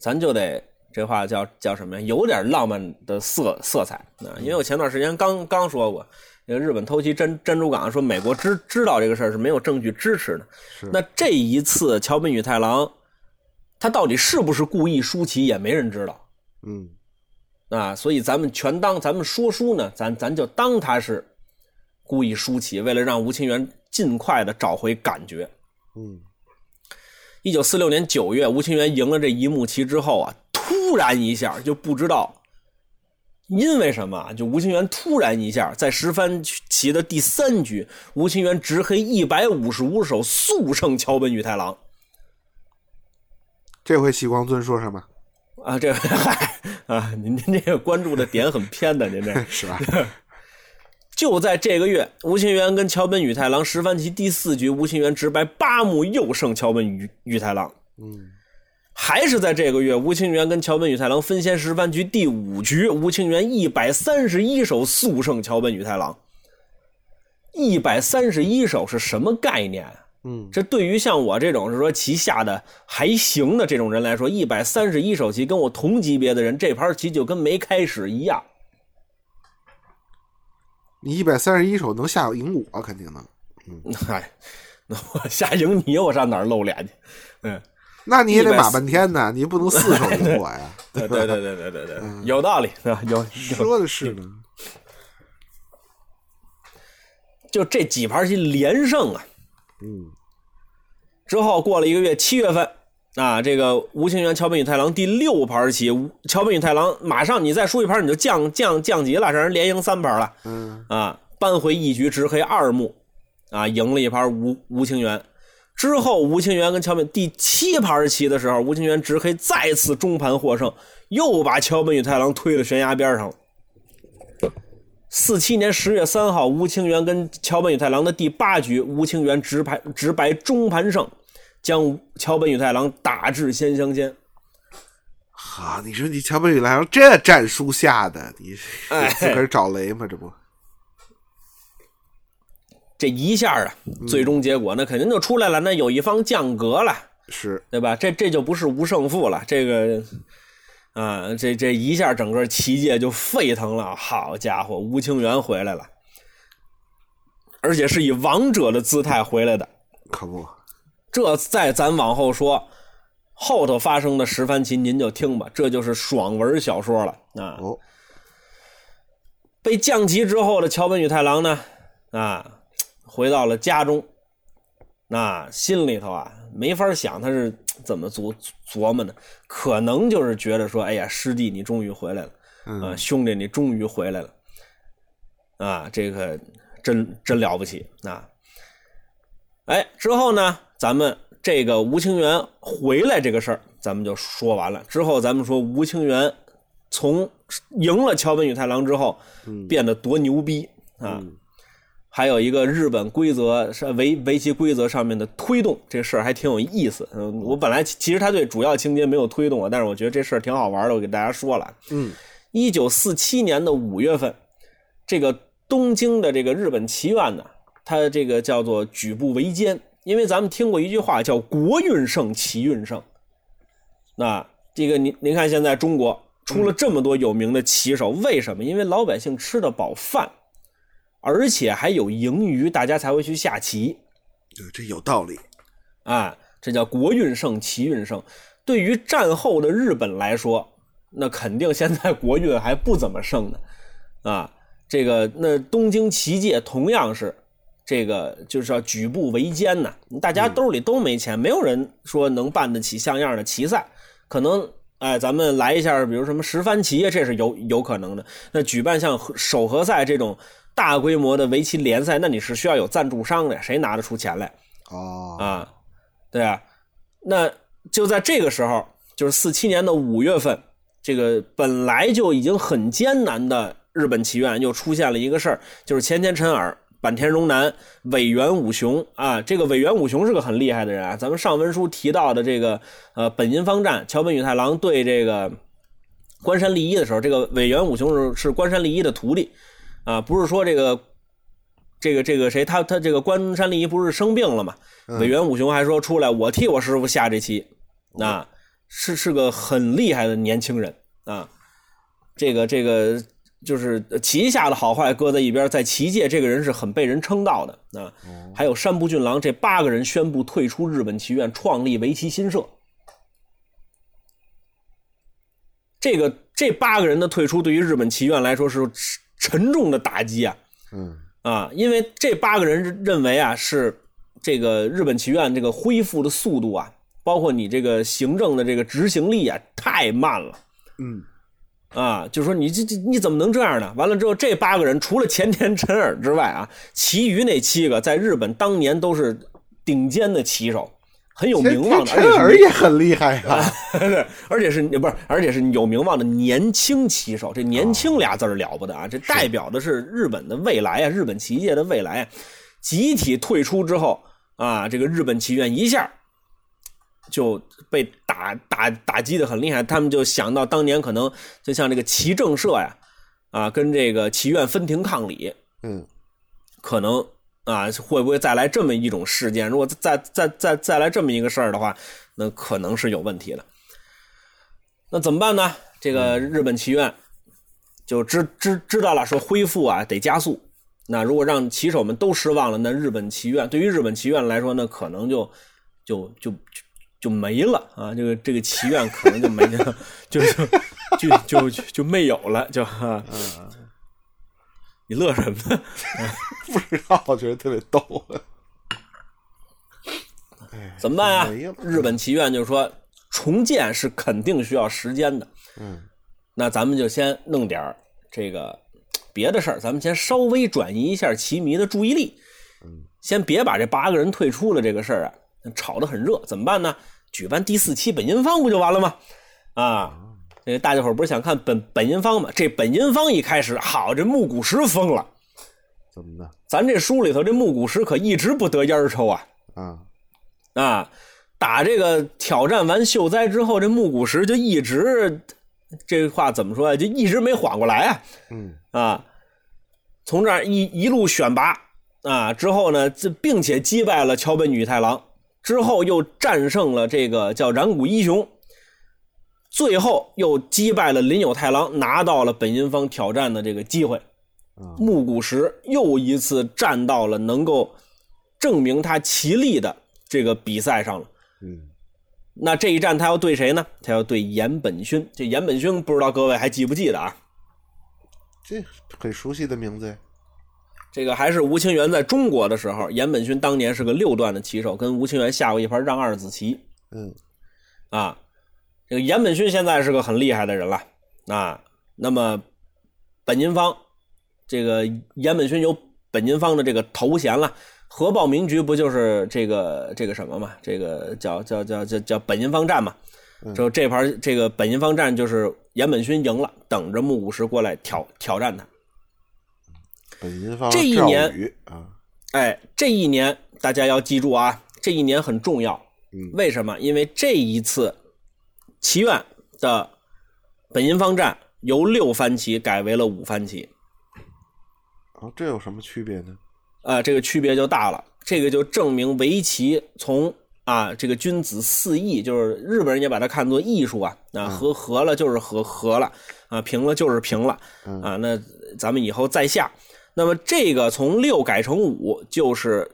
咱就得这话叫叫什么呀？有点浪漫的色色彩啊。因为我前段时间刚刚说过，那个日本偷袭珍珍珠港，说美国知知道这个事儿是没有证据支持的。是那这一次桥本宇太郎，他到底是不是故意输棋，也没人知道。嗯啊，所以咱们全当咱们说书呢，咱咱就当他是故意输棋，为了让吴清源尽快的找回感觉。嗯一九四六年九月，吴清源赢了这一幕棋之后啊，突然一下就不知道因为什么啊，就吴清源突然一下在十番棋的第三局，吴清源执黑一百五十五手速胜桥本宇太郎这回喜光尊说什么？啊，这嗨 (laughs) 啊，您您这个关注的点很偏的，您这。(laughs) 是吧？(laughs) 就在这个月，吴清源跟桥本宇太郎十番棋第四局，吴清源直白八目又胜桥本宇宇太郎。嗯还是在这个月，吴清源跟桥本宇太郎分先十番局第五局，吴清源一百三十一手速胜桥本宇太郎。一百三十一手是什么概念？嗯这对于像我这种是说棋下的还行的这种人来说，一百三十一手棋跟我同级别的人，这盘棋就跟没开始一样。你一百三十一手能下赢我，肯定能。嗯嗨，(laughs) 那我下赢你，我上哪儿露脸去？嗯，那你也得140码半天呢，你不能四手赢我呀。(laughs) 对对对对对对对，有道理啊，有有说的是呢。就这几盘棋连胜啊。嗯之后过了一个月，七月份啊，这个吴清源、桥本宇太郎第六盘棋，吴桥本宇太郎马上你再输一盘，你就降降降级了，让人连赢三盘了嗯啊，扳回一局，直黑二目啊，赢了一盘吴吴清源。之后，吴清源跟桥本第七盘棋的时候，吴清源直黑再次中盘获胜，又把桥本宇太郎推到悬崖边上了。四七年十月三号，吴清源跟桥本宇太郎的第八局，吴清源直牌直白中盘胜，将桥本宇太郎打至先香先。好，你说你桥本宇太郎这战书下的，你哎自个儿找雷吗？这不 (laughs) 这一下啊，最终结果那肯定就出来了，那有一方降格了，是对吧？这这就不是无胜负了，这个啊，这这一下整个棋界就沸腾了。好家伙，吴清源回来了，而且是以王者的姿态回来的。可不，这再咱往后说，后头发生的十番棋您就听吧，这就是爽文小说了啊。哦，被降级之后的桥本宇太郎呢，啊，回到了家中，那心里头啊没法想他是怎么琢琢磨的，可能就是觉得说，哎呀，师弟你终于回来了，啊，兄弟你终于回来了，啊，这个真真了不起啊！哎，之后呢，咱们这个吴清源回来这个事儿，咱们就说完了。之后咱们说吴清源从赢了桥本宇太郎之后，变得多牛逼啊！还有一个日本规则是围围棋规则上面的推动这事儿还挺有意思。嗯，我本来其实他对主要情节没有推动啊，但是我觉得这事儿挺好玩的，我给大家说了。嗯，一九四七年的五月份，这个东京的这个日本棋院呢，它这个叫做举步维艰，因为咱们听过一句话叫“国运盛，棋运盛”。那这个您您看，现在中国出了这么多有名的棋手，为什么？因为老百姓吃得饱饭，而且还有盈余，大家才会去下棋。对，这有道理。啊，这叫国运盛，棋运盛。对于战后的日本来说，那肯定现在国运还不怎么盛呢。啊，这个那东京棋界同样是这个，就是要举步维艰呐。大家兜里都没钱，没有人说能办得起像样的棋赛。可能哎，咱们来一下，比如什么十番棋，这是有有可能的。那举办像首合赛这种大规模的围棋联赛，那你是需要有赞助商的，谁拿得出钱来？哦，啊，对啊，那就在这个时候，就是四七年的五月份，这个本来就已经很艰难的日本棋院又出现了一个事儿，就是前田辰尔、坂田荣男、尾原武雄啊。这个尾原武雄是个很厉害的人啊，咱们上文书提到的这个呃本因坊战，桥本宇太郎对这个关山利一的时候，这个尾原武雄是是关山利一的徒弟啊，不是说这个。这个这个谁，他他这个关山利一不是生病了嘛？尾原武雄还说出来，我替我师傅下这棋，啊是是个很厉害的年轻人啊。这个这个就是旗下的好坏搁在一边，在棋界这个人是很被人称道的啊。还有山部俊郎这八个人宣布退出日本棋院，创立围棋新社。这个这八个人的退出，对于日本棋院来说是沉重的打击啊。嗯。啊，因为这八个人认为啊，是这个日本棋院这个恢复的速度啊，包括你这个行政的这个执行力啊，太慢了。嗯，啊，就说你这这你怎么能这样呢？完了之后，这八个人除了前田辰尔之外啊，其余那七个在日本当年都是顶尖的棋手。很有名望的，陈尔也很厉害啊，(laughs) 而且是不是？而且是有名望的年轻棋手。这“年轻”俩字了不得啊！这代表的是日本的未来啊，日本棋界的未来。集体退出之后啊，这个日本棋院一下就被打打打击的很厉害。他们就想到当年可能就像这个齐政社呀，啊，跟这个棋院分庭抗礼，嗯，可能。啊，会不会再来这么一种事件？如果再再再再来这么一个事儿的话，那可能是有问题的。那怎么办呢？这个日本棋院就知知知道了，说恢复啊得加速。那如果让棋手们都失望了，那日本棋院对于日本棋院来说，那可能就就就就就没了啊！这个这个祈愿可能就没了，(laughs) 就就就就就没有了，就啊。你乐什么呢？(laughs) 不知道，我觉得特别逗。怎么办呀？日本棋院就是说重建是肯定需要时间的。嗯，那咱们就先弄点这个别的事儿，咱们先稍微转移一下棋迷的注意力。嗯，先别把这八个人退出了这个事儿啊，炒得很热，怎么办呢？举办第四期本因坊不就完了吗？啊，这大家伙不是想看本本因坊吗？这本因坊一开始好，这木古石疯了，怎么的咱这书里头这木古石可一直不得烟抽啊啊？啊！打这个挑战完秀哉之后，这木古石就一直，这话怎么说呀？就一直没缓过来啊！嗯啊，从这儿一一路选拔啊，之后呢，这并且击败了桥本女太郎，之后又战胜了这个叫染谷一雄，最后又击败了林有太郎，拿到了本因坊挑战的这个机会。啊木谷实又一次站到了能够证明他棋力的这个比赛上了。嗯那这一战他要对谁呢？他要对岩本勋。这岩本勋不知道各位还记不记得啊？这很熟悉的名字呀。这个还是吴清源在中国的时候，岩本勋当年是个六段的棋手，跟吴清源下过一盘让二子棋嗯啊。这个岩本勋现在是个很厉害的人了啊。那么本因方，这个岩本勋有本因方的这个头衔了。核爆名局不就是这个这个什么嘛？这个叫叫叫叫叫本因坊战嘛？就这盘这个本因坊战就是岩本勋赢了，等着木古石过来挑挑战他。本因坊这一赵年啊，哎，这一年大家要记住啊，这一年很重要。嗯为什么？因为这一次棋院的本因坊战由六番棋改为了五番棋，啊，这有什么区别呢？啊，这个区别就大了。这个就证明围棋从啊这个君子四艺，就是日本人也把它看作艺术啊，啊和和了就是和和了，啊平了就是平了，啊那咱们以后再下。那么这个从六改成五，就是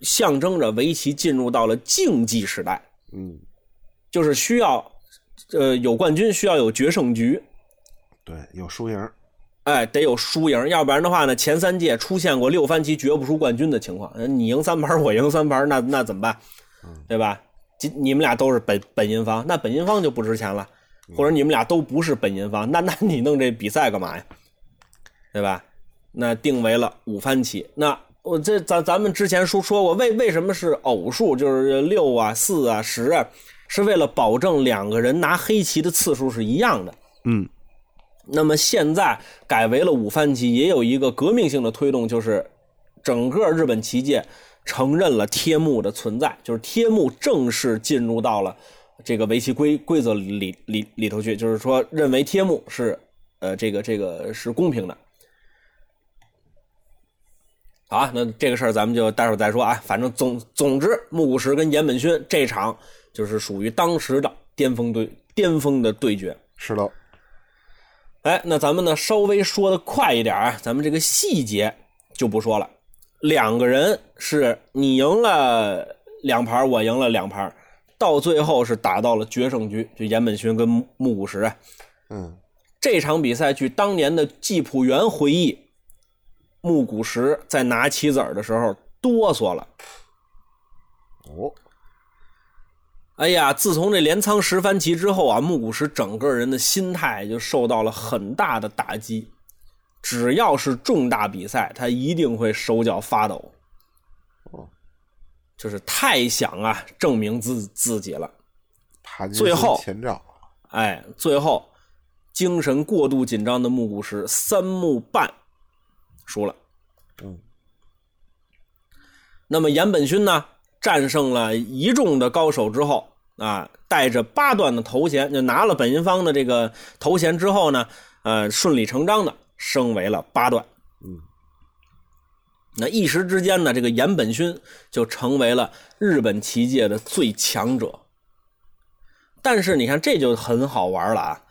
象征着围棋进入到了竞技时代，嗯，就是需要呃有冠军，需要有决胜局，对，有输赢。哎，得有输赢，要不然的话呢，前三届出现过六番棋决不出冠军的情况，你赢三盘，我赢三盘，那那怎么办？对吧？今你们俩都是本本银方，那本银方就不值钱了，或者你们俩都不是本银方，那那你弄这比赛干嘛呀？对吧？那定为了五番棋，那我这咱咱们之前说说过，为为什么是偶数，就是六啊、四啊、十啊，是为了保证两个人拿黑棋的次数是一样的。嗯那么现在改为了五番棋，也有一个革命性的推动，就是整个日本棋界承认了贴目的存在，就是贴目正式进入到了这个围棋规规则里里里里头去，就是说认为贴目是呃这个这个是公平的。好啊，那这个事儿咱们就待会儿再说啊。反正总总之，木古石跟岩本勋这场就是属于当时的巅峰对巅峰的对决。是喽。哎，那咱们呢稍微说的快一点啊，咱们这个细节就不说了。两个人是你赢了两盘，我赢了两盘，到最后是打到了决胜局，就岩本勋跟木木古石啊。嗯这场比赛，据当年的季普元回忆，木古石在拿棋子儿的时候哆嗦了。哦，哎呀，自从这镰仓十番棋之后啊，木古石整个人的心态就受到了很大的打击。只要是重大比赛，他一定会手脚发抖。哦，就是太想啊证明自自己了。最后前兆。哎，最后精神过度紧张的木古石三目半输了。嗯，那么岩本勋呢，战胜了一众的高手之后啊，带着八段的头衔，就拿了本因坊的这个头衔之后呢，呃，顺理成章的升为了八段。嗯，那一时之间呢，这个岩本勋就成为了日本棋界的最强者。但是你看，这就很好玩了啊！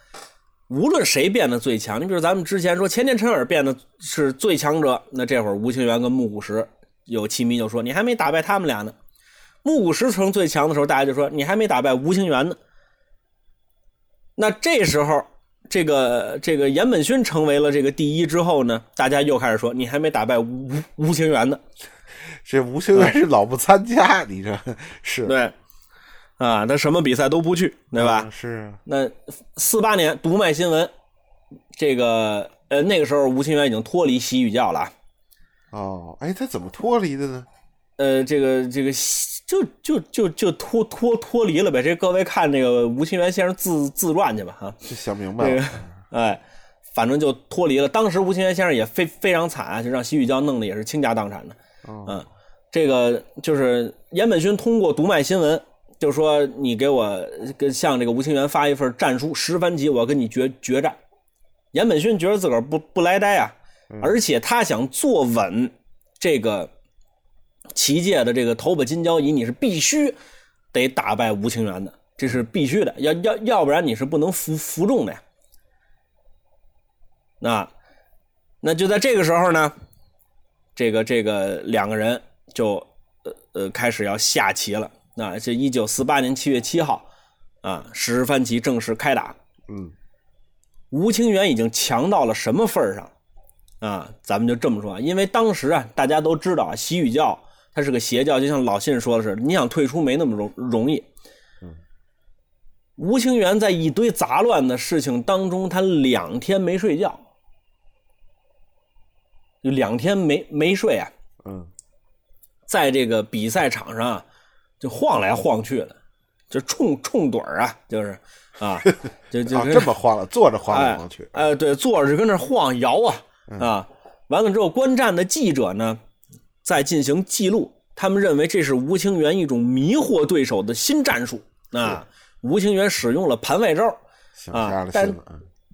无论谁变得最强，你比如咱们之前说前田辰尔变得是最强者，那这会儿吴清源跟木古石有棋迷就说你还没打败他们俩呢。木古石成最强的时候，大家就说你还没打败吴清源呢。那这时候，这个这个岩本勋成为了这个第一之后呢，大家又开始说你还没打败吴吴吴清源呢。这吴清源是老不参加，你这是对，啊，他什么比赛都不去，对吧？啊是啊，那四八年读卖新闻，这个呃那个时候吴清源已经脱离西域教了啊。哦，哎，他怎么脱离的呢？呃，这个这个就就就就脱脱脱离了呗。这各位看那个吴清源先生自自传去吧，哈。就想明白了，哎，反正就脱离了。当时吴清源先生也非非常惨啊，就让西域教弄的也是倾家荡产的。嗯，这个就是岩本勋通过读卖新闻，就说你给我跟向这个吴清源发一份战书十番棋，我要跟你决决战。岩本勋觉得自个儿不不来呆啊，而且他想坐稳这个棋界的这个头把金交椅，你是必须得打败吴清源的，这是必须的，要要要不然你是不能服服众的呀。那那就在这个时候呢，这个这个两个人就呃呃开始要下棋了。那这一九四八年七月七号啊，十番棋正式开打。嗯，吴清源已经强到了什么份儿上啊？咱们就这么说，因为当时啊，大家都知道啊，西域教它是个邪教，就像老信说的是，你想退出没那么容容易。吴清源在一堆杂乱的事情当中，他两天没睡觉，就两天没没睡啊，嗯，在这个比赛场上啊就晃来晃去的，就冲冲盹儿啊，就是啊，就就啊，这么晃了，坐着晃来哎晃去，哎，对，坐着就跟那晃摇啊啊！完了之后，观战的记者呢，在进行记录，他们认为这是吴清源一种迷惑对手的新战术啊。吴清源使用了盘外招，啊但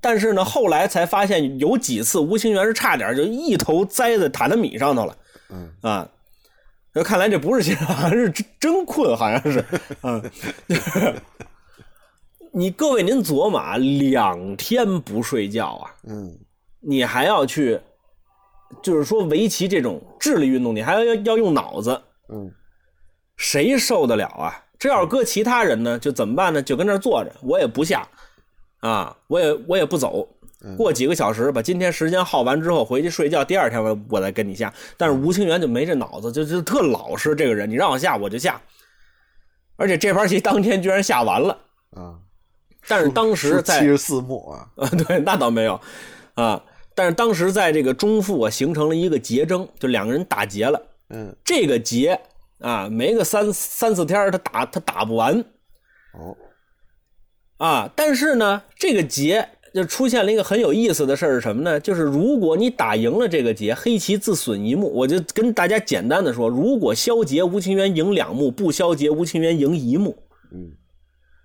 但是呢，后来才发现有几次吴清源是差点就一头栽在榻榻米上头了。嗯啊，那看来这不是心好像是真真困，好像是，嗯，就 (laughs) 是你各位您琢磨啊，两天不睡觉啊，嗯，你还要去，就是说围棋这种智力运动，你还要要要用脑子，嗯，谁受得了啊？这要是搁其他人呢，就怎么办呢？就跟那儿坐着，我也不下，啊，我也我也不走，过几个小时把今天时间耗完之后回去睡觉，第二天我我再跟你下。但是吴清源就没这脑子，就就特老实这个人，你让我下我就下，而且这盘棋当天居然下完了，啊，但是当时在七十四目啊，啊，(laughs) 对，那倒没有，啊，但是当时在这个中腹啊，形成了一个结争，就两个人打结了。嗯，这个结啊，没个三三四天他打他打不完哦，啊。但是呢，这个结就出现了一个很有意思的事儿是什么呢？就是如果你打赢了这个劫，黑棋自损一目。我就跟大家简单的说，如果消劫吴清源赢两目，不消劫吴清源赢一目。嗯，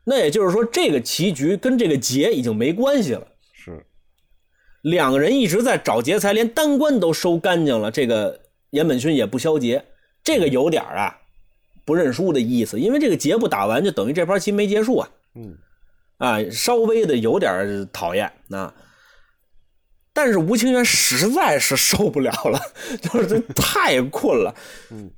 那也就是说，这个棋局跟这个劫已经没关系了。是，两个人一直在找劫财，连单关都收干净了，这个岩本勋也不消劫，这个有点儿啊不认输的意思，因为这个劫不打完，就等于这盘棋没结束啊。嗯，啊，稍微的有点讨厌啊。但是吴清源实在是受不了了，(laughs) 就是这太困了，嗯，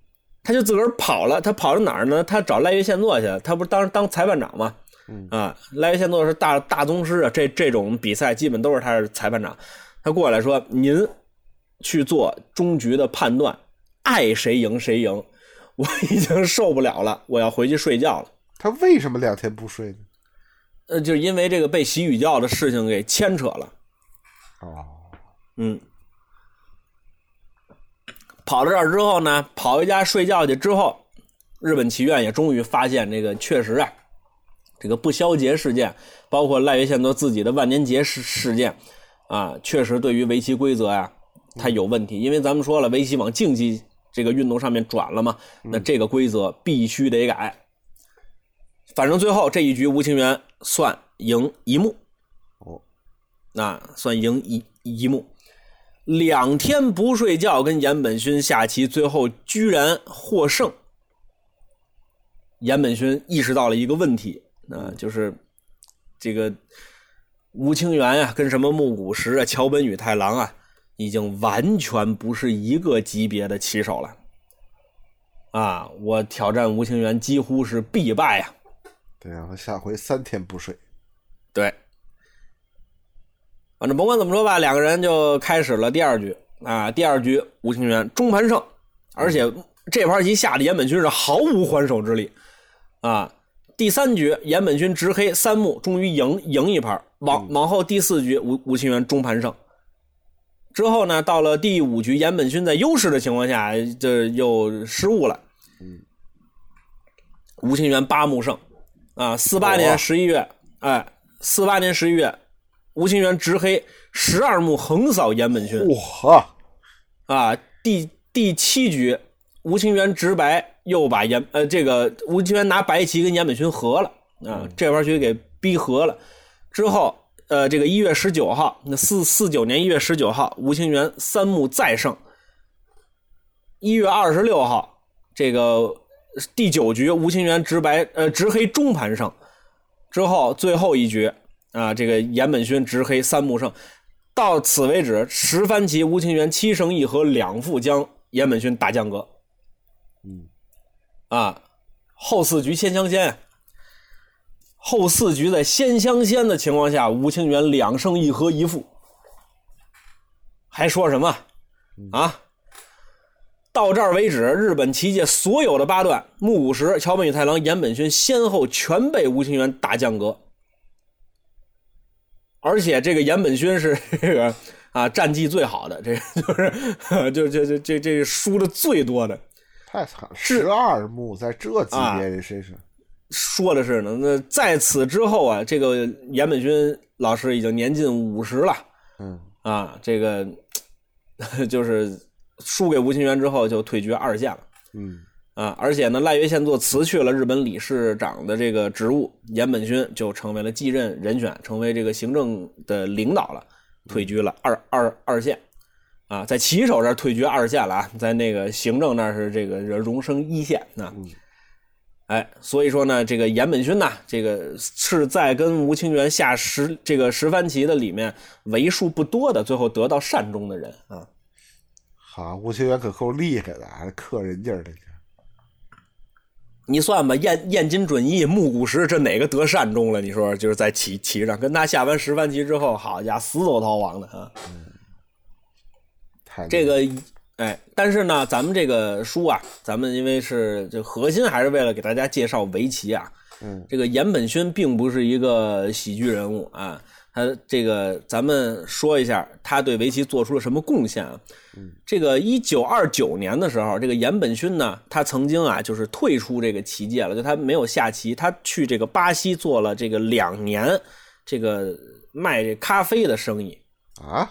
他就自个儿跑了。他跑到哪儿呢？他找赖月宪作去，他不是当当裁判长吗？嗯啊，赖月宪作是大大宗师啊，这这种比赛基本都是他是裁判长。他过来说：“您去做终局的判断，爱谁赢谁赢。我已经受不了了，我要回去睡觉了。”他为什么两天不睡呢？呃，就是因为这个被洗语教的事情给牵扯了。哦，嗯，跑到这儿之后呢，跑回家睡觉去之后，日本棋院也终于发现这个确实啊，这个不消劫事件，包括赖月宪作自己的万年劫事事件啊，确实对于围棋规则呀、它有问题。因为咱们说了，围棋往竞技这个运动上面转了嘛，那这个规则必须得改。反正最后这一局吴清源算赢一目，哦，那算赢一一目。两天不睡觉跟岩本勋下棋，最后居然获胜。岩本勋意识到了一个问题，啊、就是这个吴清源啊、跟什么木谷实啊、桥本宇太郎啊，已经完全不是一个级别的棋手了。啊，我挑战吴清源几乎是必败呀、得让他下回三天不睡。对，反正甭管怎么说吧，两个人就开始了第二局啊。第二局吴清源中盘胜，而且这盘棋下的岩本勋是毫无还手之力啊。第三局岩本勋执黑三目，终于赢赢一盘。往往后第四局吴吴清源中盘胜。之后呢，到了第五局，岩本勋在优势的情况下，这又失误了嗯，吴清源八目胜啊，四八年十一月，哎，四八年十一月，吴清源执黑十二目横扫严本勋。哇，啊，第第七局，吴清源执白又把严呃这个吴清源拿白棋跟严本勋和了啊，这盘局给逼和了。之后，呃，这个一月十九号，那四四九年一月十九号，吴清源三目再胜。一月二十六号，这个第九局，吴清源直白呃直黑中盘胜。之后最后一局啊，这个严本勋直黑三目胜。到此为止，十番棋吴清源七胜一和两负，将严本勋打降格。嗯，啊，后四局先相先。后四局在先相先的情况下，吴清源两胜一和一负，还说什么啊？到这儿为止，日本棋界所有的八段，木谷实、桥本宇太郎、岩本勋先后全被吴清源打降格。而且这个岩本勋是这个啊战绩最好的，这就是 (laughs) 就就就这这输的最多的，太惨了！十二目在这级别里，谁是说的是呢？那在此之后啊，这个岩本勋老师已经年近五十了，嗯啊，这个 (laughs) 就是输给吴清源之后就退居二线了，嗯啊，而且呢，赖岳宪作辞去了日本理事长的这个职务，岩本勋就成为了继任人选，成为这个行政的领导了，退居了二二二线，啊，在棋手这儿退居二线了啊，在那个行政那儿是这个荣升一线啊，哎，所以说呢，这个岩本勋呐，这个是在跟吴清源下十这个十番棋的里面为数不多的最后得到善终的人啊。好，吴清源可够厉害的，还克人家的。你算吧，燕燕京准一、木谷实，这哪个得善终了？你说，就是在棋棋上跟他下完十番棋之后，好家伙，死走逃亡的啊！这个，哎，但是呢，咱们这个书啊，咱们因为是这核心还是为了给大家介绍围棋啊。嗯，这个岩本勋并不是一个喜剧人物啊，他这个咱们说一下他对围棋做出了什么贡献啊？嗯，这个一九二九年的时候，这个岩本勋呢，他曾经啊就是退出这个棋界了，就他没有下棋，他去这个巴西做了这个两年这个卖咖啡的生意啊。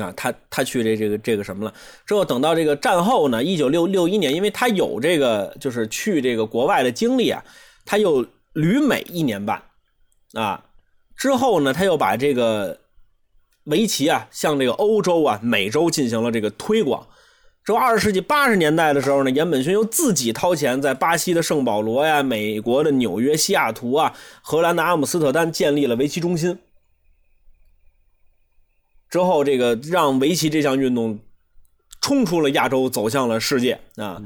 啊，他他去这这个这个什么了？之后等到这个战后呢，一九六六一年，因为他有这个就是去这个国外的经历啊，他又旅美一年半啊。之后呢，他又把这个围棋啊，向这个欧洲啊、美洲进行了这个推广。之后二十世纪八十年代的时候呢，岩本勋又自己掏钱，在巴西的圣保罗呀、美国的纽约、西雅图啊、荷兰的阿姆斯特丹建立了围棋中心。之后，这个让围棋这项运动冲出了亚洲，走向了世界啊！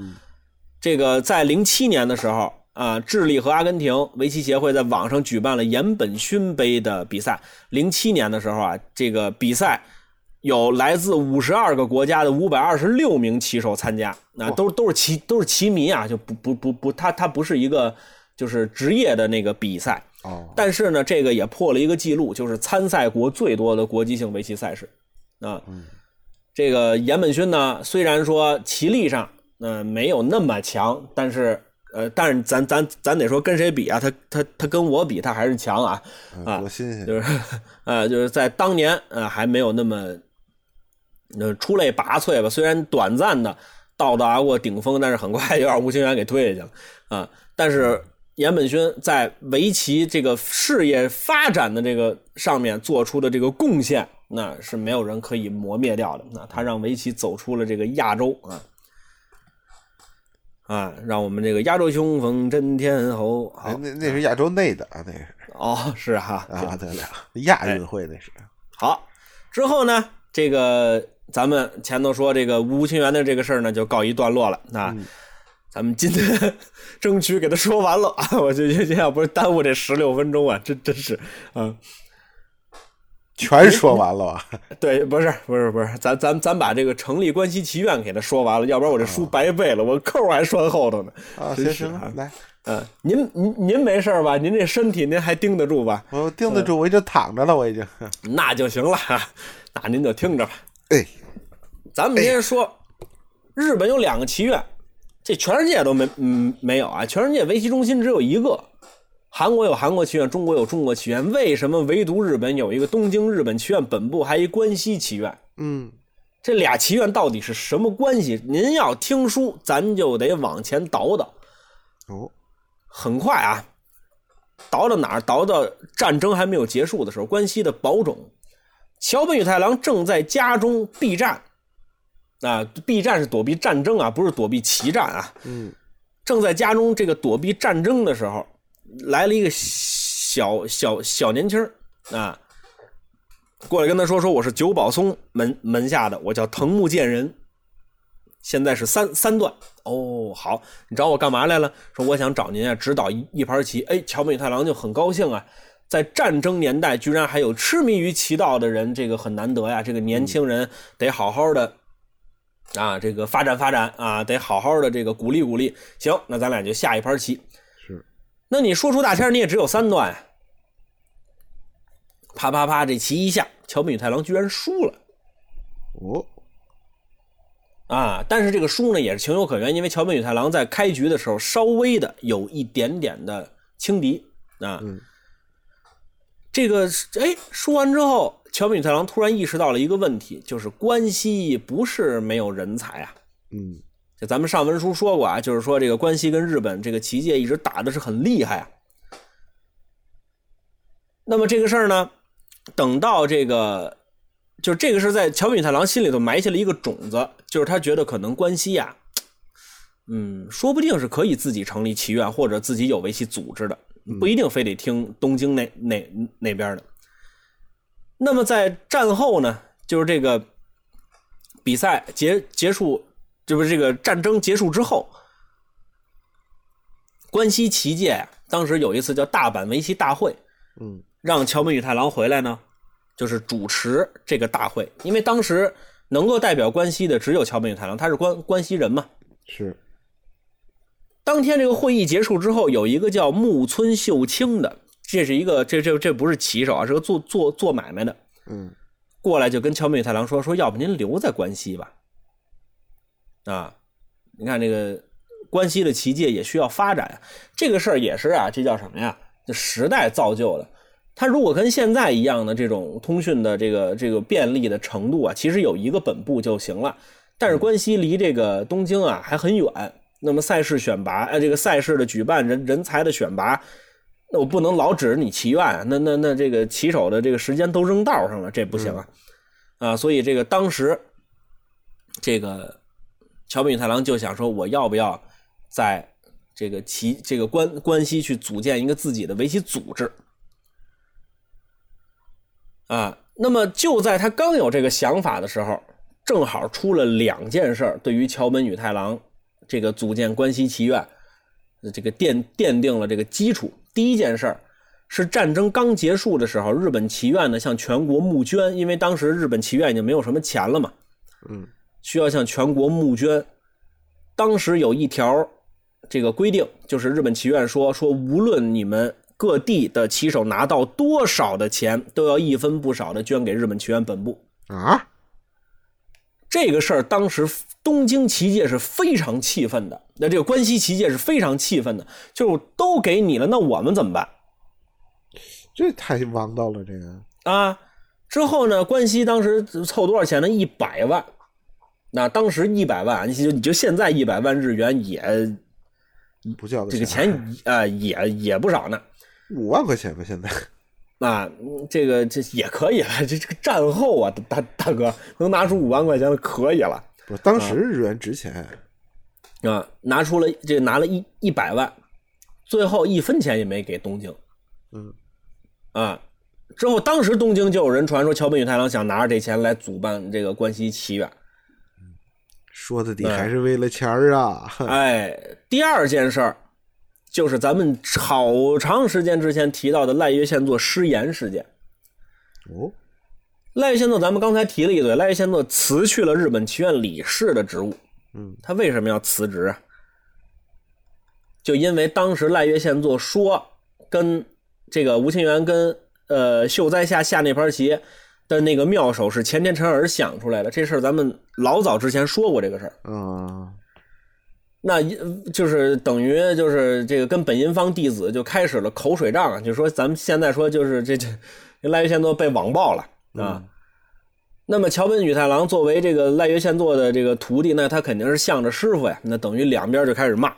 这个在零七年的时候啊，智利和阿根廷围棋协会在网上举办了岩本勋杯的比赛。零七年的时候啊，这个比赛有来自五十二个国家的五百二十六名棋手参加，那都都是棋都是棋迷啊，就不不不不，他他不是一个就是职业的那个比赛。哦，但是呢，这个也破了一个记录，就是参赛国最多的国际性围棋赛事，啊，这个岩本勋呢，虽然说棋力上，嗯，没有那么强，但是，呃，但是咱咱咱得说跟谁比啊？他他他跟我比，他还是强啊，啊，多新鲜，就是，呃，就是在当年，呃，还没有那么，呃，出类拔萃吧。虽然短暂的到达过顶峰，但是很快就让吴清源给推下去了，啊，但是。岩本勋在围棋这个事业发展的这个上面做出的这个贡献，那是没有人可以磨灭掉的。那他让围棋走出了这个亚洲啊，啊，让我们这个亚洲雄风震天侯。好，那那是亚洲内的啊，那是哦，是哈啊，对了，亚运会那是。好，之后呢，这个咱们前头说这个吴清源的这个事儿呢，就告一段落了啊。咱们今天 (laughs) 争取给他说完了啊！我就就要不是耽误这十六分钟啊，真真是啊，全说完了吧？(laughs) 对，不是不是不是，咱咱咱把这个成立关西棋院给他说完了，要不然我这书白背了，我扣还拴后头呢。啊，行行，来，嗯，您您您没事吧？您这身体您还盯得住吧？我盯得住，我已经躺着了，我已经。那就行了，那您就听着吧。哎，咱们先说，日本有两个棋院。这全世界都没嗯没有啊，全世界围棋中心只有一个，韩国有韩国棋院，中国有中国棋院，为什么唯独日本有一个东京日本棋院本部，还一关西棋院？嗯，这俩棋院到底是什么关系？您要听书，咱就得往前倒倒。哦，很快啊，倒到哪儿？倒到战争还没有结束的时候，关西的宝冢，桥本宇太郎正在家中避战。啊，避战是躲避战争啊，不是躲避棋战啊。嗯，正在家中这个躲避战争的时候，来了一个小小小年轻啊，过来跟他说说我是九保松门门下的，我叫藤木健人，现在是三三段。哦，好，你找我干嘛来了？说我想找您啊，指导一一盘棋。哎，桥本宇太郎就很高兴啊，在战争年代居然还有痴迷于棋道的人，这个很难得呀。这个年轻人得好好的。啊，这个发展发展啊，得好好的这个鼓励鼓励。行，那咱俩就下一盘棋。是，那你说出大天，你也只有三段呀。啪啪啪，这棋一下，桥本宇太郎居然输了。哦，啊，但是这个输呢也是情有可原，因为桥本宇太郎在开局的时候稍微的有一点点的轻敌啊。嗯，这个哎，输完之后。桥本宇太郎突然意识到了一个问题，就是关西不是没有人才啊。嗯，就咱们上文书说过啊，就是说这个关西跟日本这个棋界一直打的是很厉害啊。那么这个事儿呢，等到这个，就是这个是在桥本宇太郎心里头埋下了一个种子，就是他觉得可能关西呀，嗯，说不定是可以自己成立棋院或者自己有围棋组织的，不一定非得听东京那那那边的。那么在战后呢，就是这个比赛结结束，这不是这个战争结束之后，关西棋界当时有一次叫大阪围棋大会，嗯，让桥本宇太郎回来呢，就是主持这个大会，因为当时能够代表关西的只有桥本宇太郎，他是关关西人嘛。是。当天这个会议结束之后，有一个叫木村秀清的。这是一个，这这这不是棋手啊，是个做做做买卖的。嗯，过来就跟桥本宇太郎说说，要不您留在关西吧？啊，你看这个关西的棋界也需要发展，这个事儿也是啊，这叫什么呀？这时代造就的。他如果跟现在一样的这种通讯的这个这个便利的程度啊，其实有一个本部就行了。但是关西离这个东京啊还很远，那么赛事选拔，哎，这个赛事的举办人人才的选拔。那我不能老指着你棋院啊，那那那这个棋手的这个时间都扔道上了，这不行啊，啊，所以这个当时，这个桥本宇太郎就想说，我要不要在这个棋这个关关西去组建一个自己的围棋组织啊？那么就在他刚有这个想法的时候，正好出了两件事对于桥本宇太郎这个组建关西棋院，这个奠奠定了这个基础。第一件事是战争刚结束的时候，日本棋院呢向全国募捐，因为当时日本棋院已经没有什么钱了嘛，嗯，需要向全国募捐。当时有一条这个规定，就是日本棋院说说，无论你们各地的棋手拿到多少的钱，都要一分不少的捐给日本棋院本部啊。这个事儿当时东京棋界是非常气愤的，那这个关西棋界是非常气愤的，就都给你了，那我们怎么办？这太王道了，这个啊！之后呢，关西当时凑多少钱呢？一百万。那当时一百万，你就你就现在一百万日元也不叫这个钱啊，也也不少呢。五万块钱吧，现在。(laughs) 啊，这个这也可以了。这这个战后啊，大大哥能拿出五万块钱的可以了。不是，当时日元值钱啊，拿出了这拿了一一百万，最后一分钱也没给东京。嗯，啊，之后当时东京就有人传说桥本宇太郎想拿着这钱来主办这个关西棋院。说到底还是为了钱儿啊。哎，第二件事儿。就是咱们好长时间之前提到的赖月宪作失言事件。哦，赖月宪作，咱们刚才提了一嘴，赖月宪作辞去了日本棋院理事的职务。嗯，他为什么要辞职啊？就因为当时赖月宪作说，跟这个吴清源跟呃秀哉下下那盘棋的那个妙手是前田辰尔想出来的。这事儿咱们老早之前说过这个事儿。啊。那就是等于就是这个跟本因坊弟子就开始了口水仗啊，就说咱们现在说就是这这赖约宪作被网暴了啊。那么桥本宇太郎作为这个赖约宪作的这个徒弟，那他肯定是向着师傅呀，那等于两边就开始骂，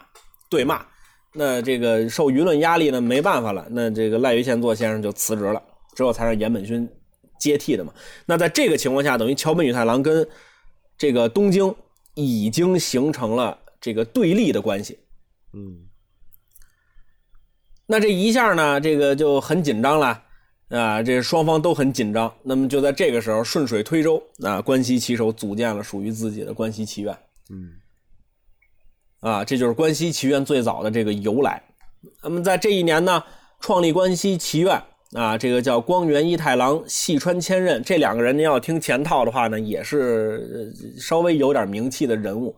对骂。那这个受舆论压力呢，没办法了，那这个赖约宪作先生就辞职了，之后才让岩本勋接替的嘛。那在这个情况下，等于桥本宇太郎跟这个东京已经形成了这个对立的关系。嗯那这一下呢，这个就很紧张了啊，这双方都很紧张。那么就在这个时候，顺水推舟啊，关西棋手组建了属于自己的关西棋院嗯啊，这就是关西棋院最早的这个由来。那么在这一年呢，创立关西棋院啊，这个叫光源一太郎、细川千仞这两个人，您要听前套的话呢，也是稍微有点名气的人物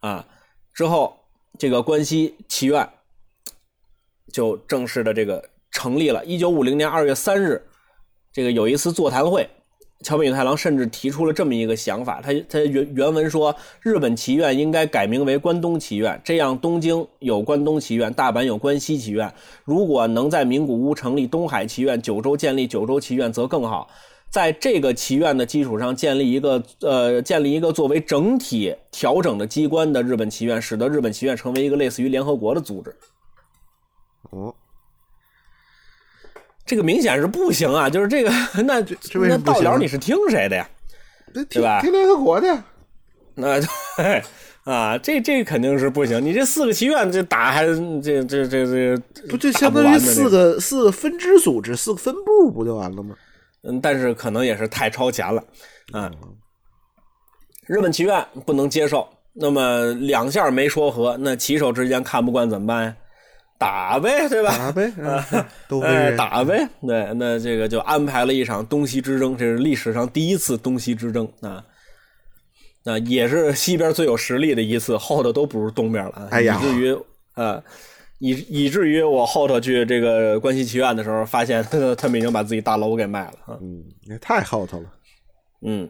啊。之后这个关西棋院就正式的这个成立了。一九五零年二月三日，这个有一次座谈会，桥本宇太郎甚至提出了这么一个想法，他他原原文说，日本棋院应该改名为关东棋院，这样东京有关东棋院，大阪有关西棋院。如果能在名古屋成立东海棋院，九州建立九州棋院，则更好。在这个棋院的基础上建立一个呃，建立一个作为整体调整的机关的日本棋院，使得日本棋院成为一个类似于联合国的组织。哦，这个明显是不行啊！就是这个，那那到了你是听谁的呀？这对吧听听联合国的呀，(laughs) 那对啊，这这肯定是不行。你这四个棋院这打还这这这这不就相当于四个四个分支组织，四个分部不就完了吗？嗯，但是可能也是太超前了啊。日本棋院不能接受，那么两下没说和，那棋手之间看不惯怎么办呀？打呗，对吧？打呗，(laughs) 嗯都会哎，打呗。对，那这个就安排了一场东西之争，这是历史上第一次东西之争啊。那也是西边最有实力的一次，后头都不如东边了啊。哎呀以至于啊，以以至于我后头去这个关西棋院的时候，发现他们已经把自己大楼给卖了啊。嗯，也太后头了。嗯，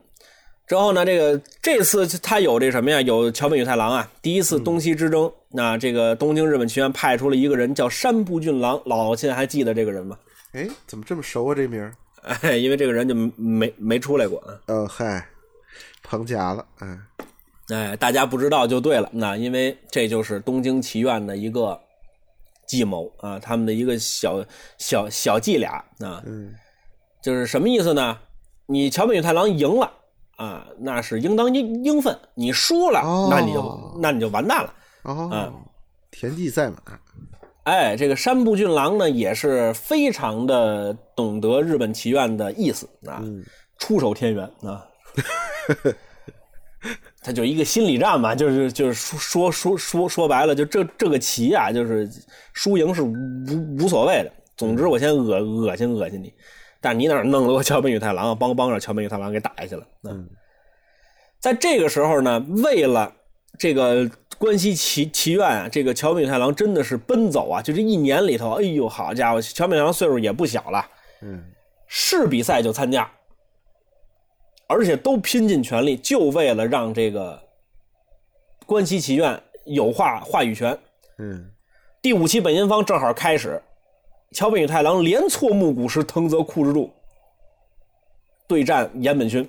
之后呢，这个这次他有这什么呀？有桥本宇太郎啊，第一次东西之争，那这个东京日本棋院派出了一个人叫山部俊郎，老亲还记得这个人吗？哎，怎么这么熟啊？这名儿？哎，因为这个人就没没出来过啊。呃，嗨，彭家了，哎，哎，大家不知道就对了，那因为这就是东京棋院的一个计谋啊，他们的一个小小小伎俩啊，嗯就是什么意思呢？你桥本宇太郎赢了啊，那是应当应应分；你输了，哦那你就那你就完蛋了。哦，田忌赛马，哎，这个山部俊郎呢，也是非常的懂得日本棋院的意思啊，出手天元啊，(laughs) 他就一个心理战嘛，就是就是说说说说说白了，就这这个棋啊，就是输赢是无无所谓的，总之我先恶恶心恶心你，但你哪弄了个桥本宇太郎啊，帮帮着桥本宇太郎给打下去了。嗯，在这个时候呢，为了这个关西棋棋院啊，这个桥本宇太郎真的是奔走啊，就这一年里头，哎呦，好家伙，桥本宇太郎岁数也不小了，嗯，是比赛就参加，而且都拼尽全力，就为了让这个关西棋院有话话语权。嗯，第五期本因坊正好开始，桥本宇太郎连挫木谷实藤泽库之助，对战岩本勋。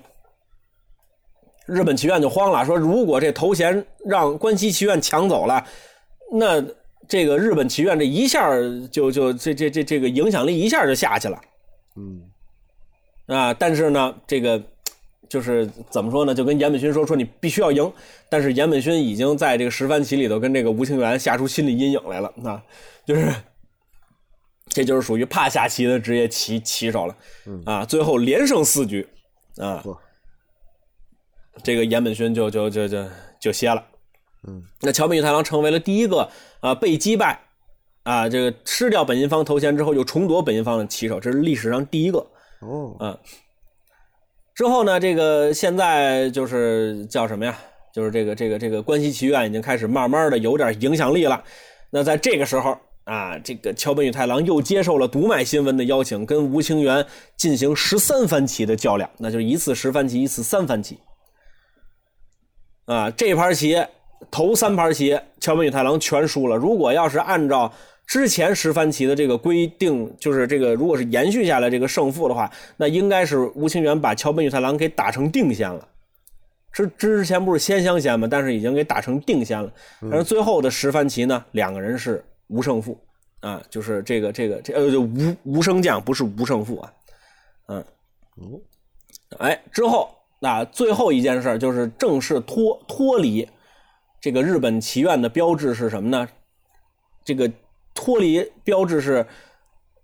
日本棋院就慌了，说如果这头衔让关西棋院抢走了，那这个日本棋院这一下就就这这这这个影响力一下就下去了。嗯，啊，但是呢，这个就是怎么说呢？就跟岩本勋说说你必须要赢，但是岩本勋已经在这个十番棋里头跟这个吴清源下出心理阴影来了，啊，就是这就是属于怕下棋的职业棋棋手了，啊，最后连胜四局，啊。嚯，这个岩本勋就就就就就歇了，嗯，那桥本宇太郎成为了第一个啊被击败。啊，这个吃掉本因坊头衔之后又重夺本因坊的棋手，这是历史上第一个。哦，嗯，之后呢，这个现在就是叫什么呀？就是这个这个这个关西棋院已经开始慢慢的有点影响力了。那在这个时候啊，这个桥本宇太郎又接受了读卖新闻的邀请，跟吴清源进行十三番棋的较量，那就是一次十番棋，一次三番棋。啊，这盘棋头三盘棋桥本宇太郎全输了。如果要是按照之前十番棋的这个规定，就是这个如果是延续下来这个胜负的话，那应该是吴清源把桥本宇太郎给打成定先了。之之前不是先相先吗？但是已经给打成定先了。但是最后的十番棋呢，两个人是无胜负啊，就是这个这个这呃无无升降，不是无胜负啊。嗯，哎，之后那最后一件事就是正式脱脱离这个日本棋院的标志是什么呢？这个脱离标志是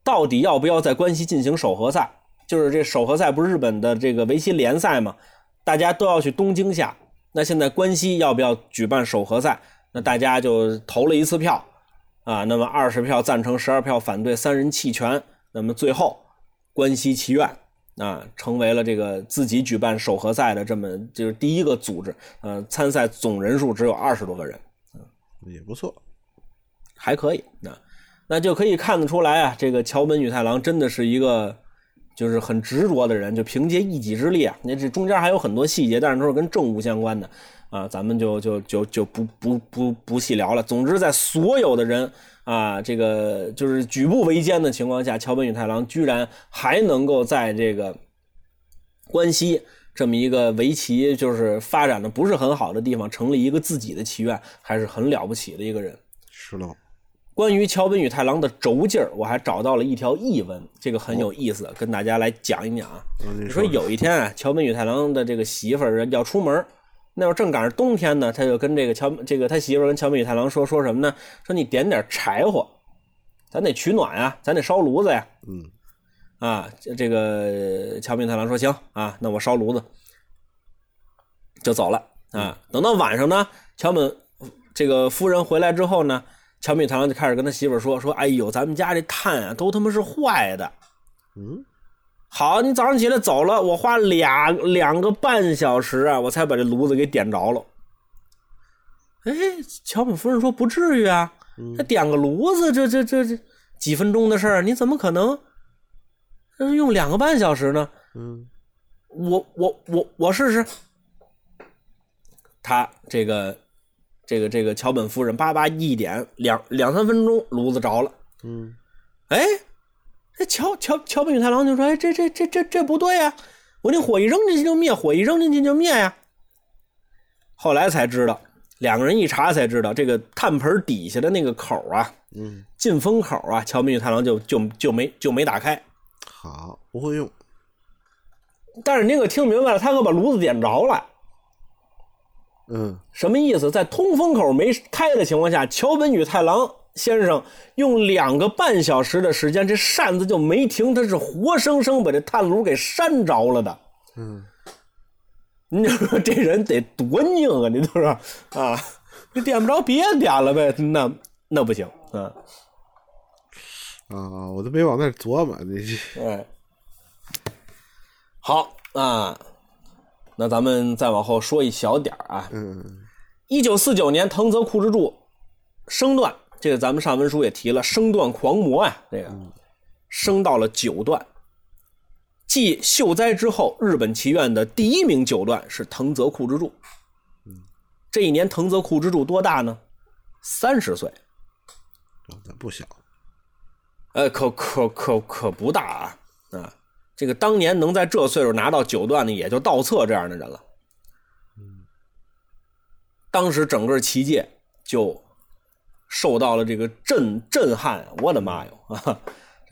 到底要不要在关西进行首合赛？就是这首合赛不是日本的这个围棋联赛吗？大家都要去东京下，那现在关西要不要举办首合赛？那大家就投了一次票啊，那么二十票赞成，十二票反对，三人弃权。那么最后关西棋院啊成为了这个自己举办首合赛的这么就是第一个组织，呃，参赛总人数只有二十多个人，也不错，还可以。那那就可以看得出来啊，这个桥本宇太郎真的是一个。就是很执着的人，就凭借一己之力啊！那这中间还有很多细节，但是都是跟政务相关的啊，咱们就就就就不不不不细聊了。总之，在所有的人啊，这个就是举步维艰的情况下，桥本宇太郎居然还能够在这个关西这么一个围棋就是发展的不是很好的地方，成立一个自己的棋院，还是很了不起的一个人。是喽。关于桥本宇太郎的轴劲儿，我还找到了一条译文，这个很有意思，跟大家来讲一讲啊。你说有一天啊，桥本宇太郎的这个媳妇儿要出门，那会儿正赶上冬天呢，他就跟这个乔这个他媳妇儿跟乔本宇太郎说说什么呢？说你点点柴火，咱得取暖啊，咱得烧炉子呀。嗯，啊，这个乔本宇太郎说行啊，那我烧炉子，就走了啊。等到晚上呢，乔本这个夫人回来之后呢。乔米太郎就开始跟他媳妇说：“说，哎呦，咱们家这炭啊，都他妈是坏的。嗯，好，你早上起来走了，我花俩两个半小时啊，我才把这炉子给点着了。哎，乔本夫人说不至于啊，他点个炉子，这这这这几分钟的事儿，你怎么可能用两个半小时呢？嗯，我我我我试试。他这个。”这个这个桥本夫人叭叭一点两两三分钟炉子着了，嗯，哎，这桥桥桥本宇太郎就说：“哎，这这这这这不对呀！我那火一扔进去就灭，火一扔进去就灭呀。”后来才知道，两个人一查才知道，这个炭盆底下的那个口啊，嗯，进风口啊，桥本宇太郎就就就没就没打开。好，不会用。但是您可听明白了，他可把炉子点着了。嗯，什么意思？在通风口没开的情况下，桥本宇太郎先生用两个半小时的时间，这扇子就没停，他是活生生把这炭炉给扇着了的。嗯，你说这人得多拧啊！你就说啊，你点不着别点了呗？那那不行啊！啊，我都没往那琢磨，你哎，好啊。那咱们再往后说一小点啊，嗯，一九四九年，藤泽库之助升段，这个咱们上文书也提了，升段狂魔呀，这个升到了九段。继秀哉之后，日本棋院的第一名九段是藤泽库之助。这一年藤泽库之助多大呢？三十岁，那不小。呃，可可可可不大啊，啊。这个当年能在这岁数拿到九段的，也就道策这样的人了。当时整个棋界就受到了这个震震撼。我的妈哟啊！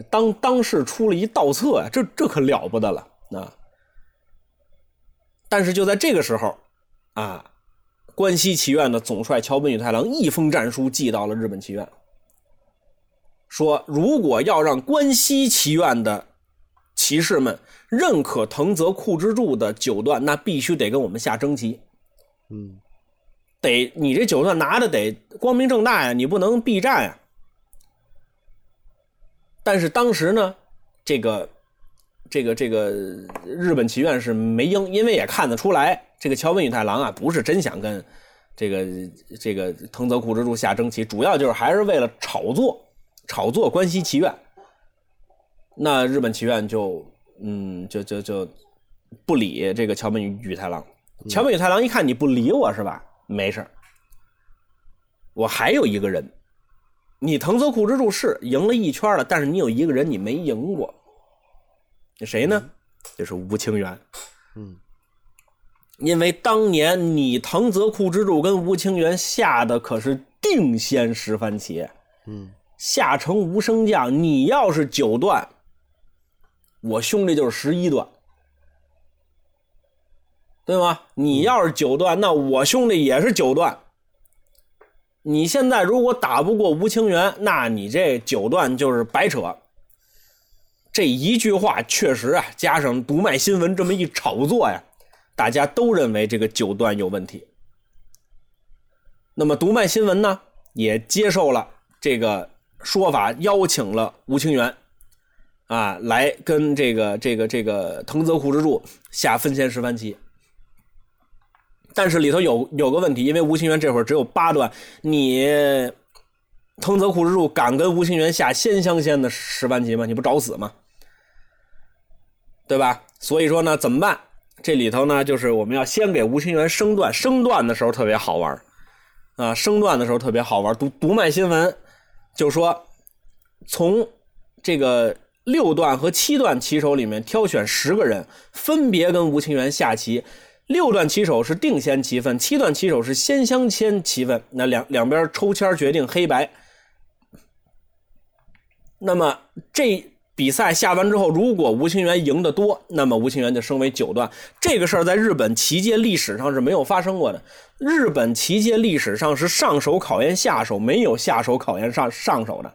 当当时出了一道策呀，这这可了不得了啊！但是就在这个时候啊，关西棋院的总帅桥本宇太郎一封战书寄到了日本棋院，说如果要让关西棋院的骑士们认可藤泽库之助的九段，那必须得跟我们下征棋。嗯，得你这九段拿的得光明正大呀，你不能避战呀。但是当时呢，这个这个这个日本棋院是没应，因为也看得出来，这个桥本宇太郎啊，不是真想跟这个这个藤泽库之助下征棋，主要就是还是为了炒作炒作关西棋院。那日本棋院就，嗯，就就就不理这个桥本宇太郎。桥本宇太郎一看你不理我是吧？没事我还有一个人，你藤泽库之助是赢了一圈了，但是你有一个人你没赢过，那谁呢？就是吴清源。嗯，因为当年你藤泽库之助跟吴清源下的可是定仙十番棋，嗯，下成无声将，你要是九段，我兄弟就是十一段，对吗？你要是九段，那我兄弟也是九段。你现在如果打不过吴清源，那你这九段就是白扯。这一句话确实啊，加上读卖新闻这么一炒作呀，大家都认为这个九段有问题。那么读卖新闻呢，也接受了这个说法，邀请了吴清源啊来跟这个这个这个藤泽库之助下分仙十番棋。但是里头有有个问题，因为吴清源这会儿只有八段，你藤泽库之助敢跟吴清源下仙香仙的十番棋吗？你不找死吗？对吧？所以说呢，怎么办？这里头呢，就是我们要先给吴清源升段，升段的时候特别好玩啊，升段的时候特别好玩。读读卖新闻就说，从这个六段和七段棋手里面挑选十个人，分别跟吴清源下棋。六段棋手是定先棋分，七段棋手是先相签棋分。那两两边抽签决定黑白。那么这比赛下完之后，如果吴清源赢得多，那么吴清源就升为九段。这个事儿在日本棋界历史上是没有发生过的。日本棋界历史上是上手考验下手，没有下手考验上上手的。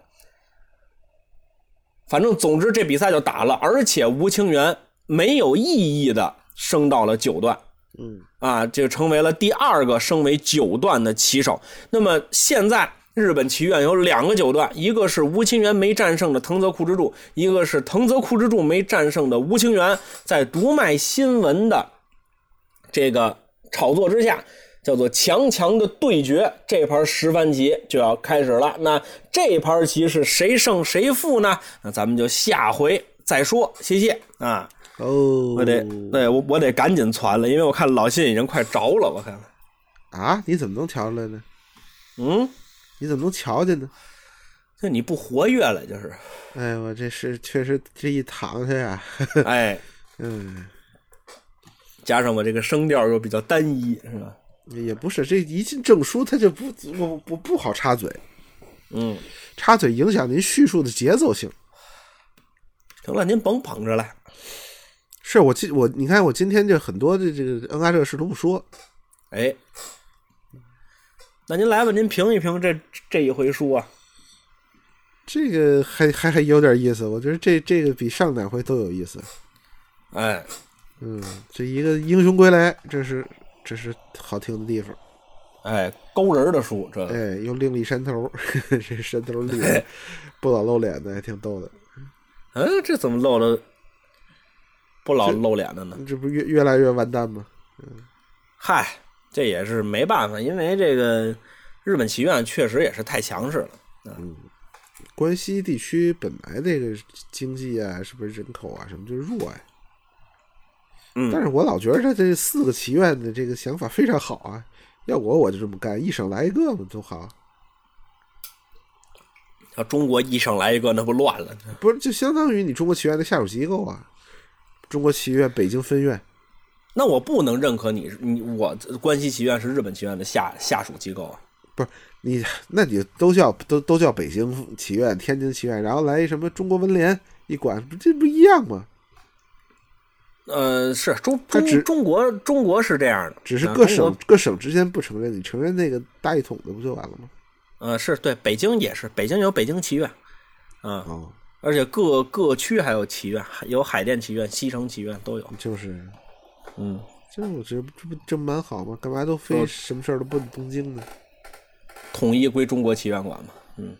反正总之这比赛就打了，而且吴清源没有异议的升到了九段。嗯啊，就成为了第二个升为九段的棋手。那么现在日本棋院有两个九段，一个是吴清源没战胜的藤泽库之助，一个是藤泽库之助没战胜的吴清源。在读卖新闻的这个炒作之下，叫做强强的对决，这盘十番棋就要开始了。那这盘棋是谁胜谁负呢？那咱们就下回再说。谢谢啊。哦，我得，对我我得赶紧传了，因为我看老信已经快着了。我看啊，你怎么能瞧出来呢？嗯，你怎么能瞧见呢？就你不活跃了，就是。哎，我这是确实这一躺下呀，(laughs) 哎，嗯，加上我这个声调又比较单一，是吧？也不是，这一进证书他就不我不不好插嘴，嗯，插嘴影响您叙述的节奏性。行了，您甭捧着了。是我今我你看我今天这很多的这个恩爱这个事都不说，哎，那您来吧，您评一评这这一回书啊。这个还还还有点意思，我觉得这这个比上两回都有意思。哎，嗯，这一个英雄归来，这是这是好听的地方。哎，勾人的书，这哎又另立山头，(laughs) 这山头立的 (laughs) 不老露脸的，还挺逗的。嗯，这怎么露了不老露脸的呢？这不越越来越完蛋吗？嗯嗨，这也是没办法，因为这个日本棋院确实也是太强势了。嗯，关西地区本来这个经济啊，是不是人口啊什么就弱呀？嗯，但是我老觉得他这四个棋院的这个想法非常好啊，要我我就这么干，一省来一个嘛，多好。要中国一省来一个，那不乱了？不是，就相当于你中国棋院的下属机构啊，中国棋院北京分院。那我不能认可你，你我关西棋院是日本棋院的下下属机构啊。不是你，那你都叫都都叫北京棋院、天津棋院，然后来一什么中国文联一管，这不一样吗？呃，是中中中国中国是这样的，只是各省各省之间不承认，你承认那个大一统的不就完了吗？呃是对北京也是，北京有北京棋院，啊、哦，而且各各区还有棋院，还有海淀棋院、西城棋院都有。就是，嗯，这我这不这不这蛮好吗？干嘛都非哦什么事儿都奔东京呢？统一归中国棋院管嘛。嗯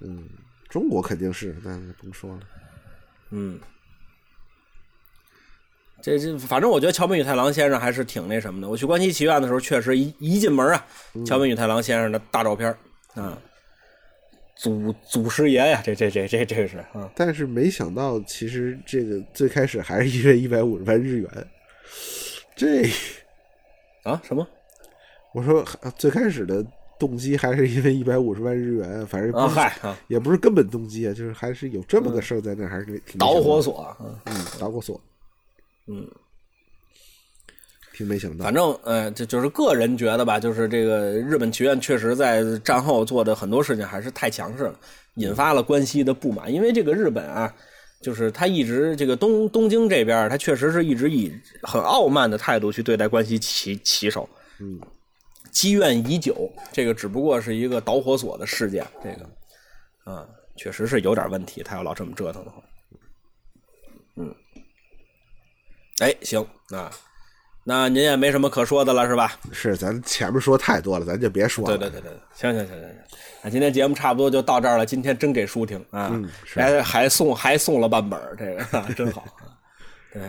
嗯，中国肯定是，那甭说了。嗯，这这反正我觉得桥本宇太郎先生还是挺那什么的。我去关西棋院的时候，确实一一进门啊，桥本宇太郎先生的大照片儿啊，祖祖师爷呀，这这这这这是啊。但是没想到，其实这个最开始还是因为一百五十万日元。这啊？什么？我说呃最开始的动机还是因为一百五十万日元，反正不啊，嗨啊，也不是根本动机啊，就是还是有这么个事儿在那儿，还是挺导火索，嗯嗯，导火索，嗯，挺没想到反，正呃，这就是个人觉得吧，就是这个日本棋院确实在战后做的很多事情还是太强势了，引发了关西的不满。因为这个日本啊，就是他一直这个东东京这边，他确实是一直以很傲慢的态度去对待关西棋棋手，嗯，积怨已久。这个只不过是一个导火索的事件，这个啊，确实是有点问题。他要老这么折腾的话，嗯，哎，行啊。那您也没什么可说的了，是吧？是咱前面说太多了，咱就别说了。对对对对，对行行行行行，那今天节目差不多就到这儿了。今天真给舒婷啊，嗯是还还送还送了半本儿这个 (laughs) 真好。对，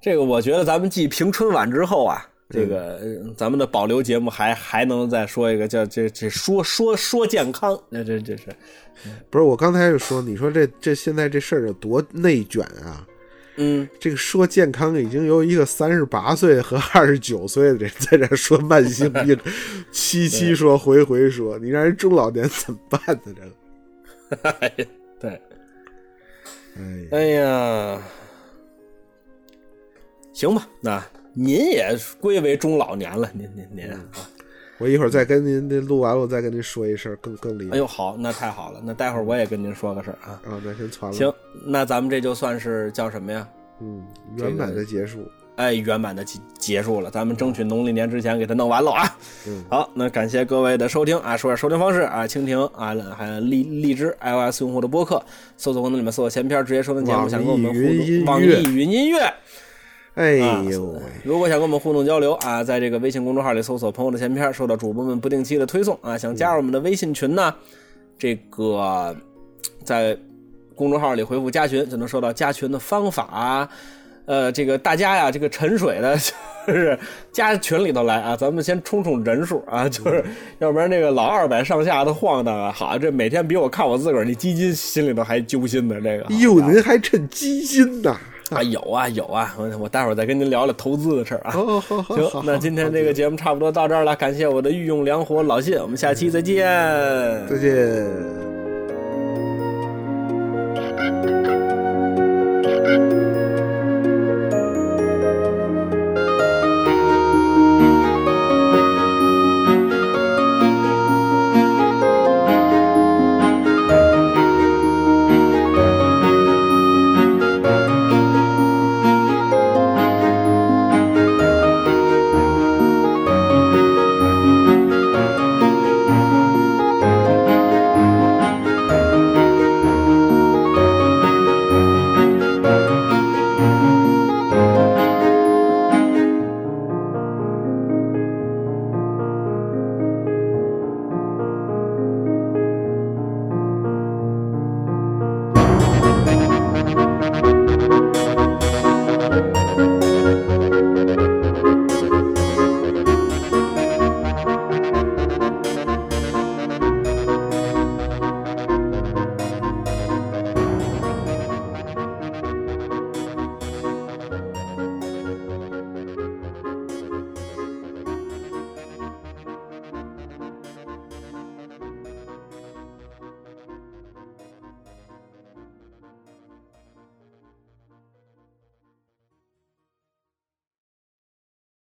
这个我觉得咱们继评春晚之后啊，这个、呃咱们的保留节目还还能再说一个叫这这说说说健康，那这这是不是我刚才就说，你说这这现在这事儿有多内卷啊？嗯，这个说健康已经由一个三十八岁和二十九岁的人在这说慢性病，七七说回回说，你让人中老年怎么办呢？这个，对，(laughs) 哎，哎呀，行吧，那您也归为中老年了，您您您啊。我一会儿再跟您这录完了，我再跟您说一声，更更厉害。哎呦，好，那太好了，那待会儿我也跟您说个事儿啊。啊，那先传了。行，那咱们这就算是叫什么呀？嗯，圆满的结束。哎，圆满的结结束了，咱们争取农历年之前给它弄完了啊。嗯，好，那感谢各位的收听啊，说下收听方式啊，蜻蜓啊，还有荔荔枝 iOS 用户的播客，搜索功能里面搜索前篇直接收听节目，想跟我们互动，云网易云音乐。哎啊呦喂，如果想跟我们互动交流啊，在这个微信公众号里搜索“朋友的前篇”，收到主播们不定期的推送啊。想加入我们的微信群呢，这个在公众号里回复“加群”就能收到加群的方法啊。呃，这个大家呀，这个沉水的，(laughs) 就是加群里头来啊，咱们先冲冲人数啊，就是要不然这个老二百上下的晃荡啊，好，这每天比我看我自个儿那基金心里头还揪心呢，这个。哟，您还趁基金呐？(laughs) 啊有啊有啊我待会儿再跟您聊聊投资的事儿啊。行那今天这个节目差不多到这儿了感谢我的御用良火老谢我们下期再见。再见。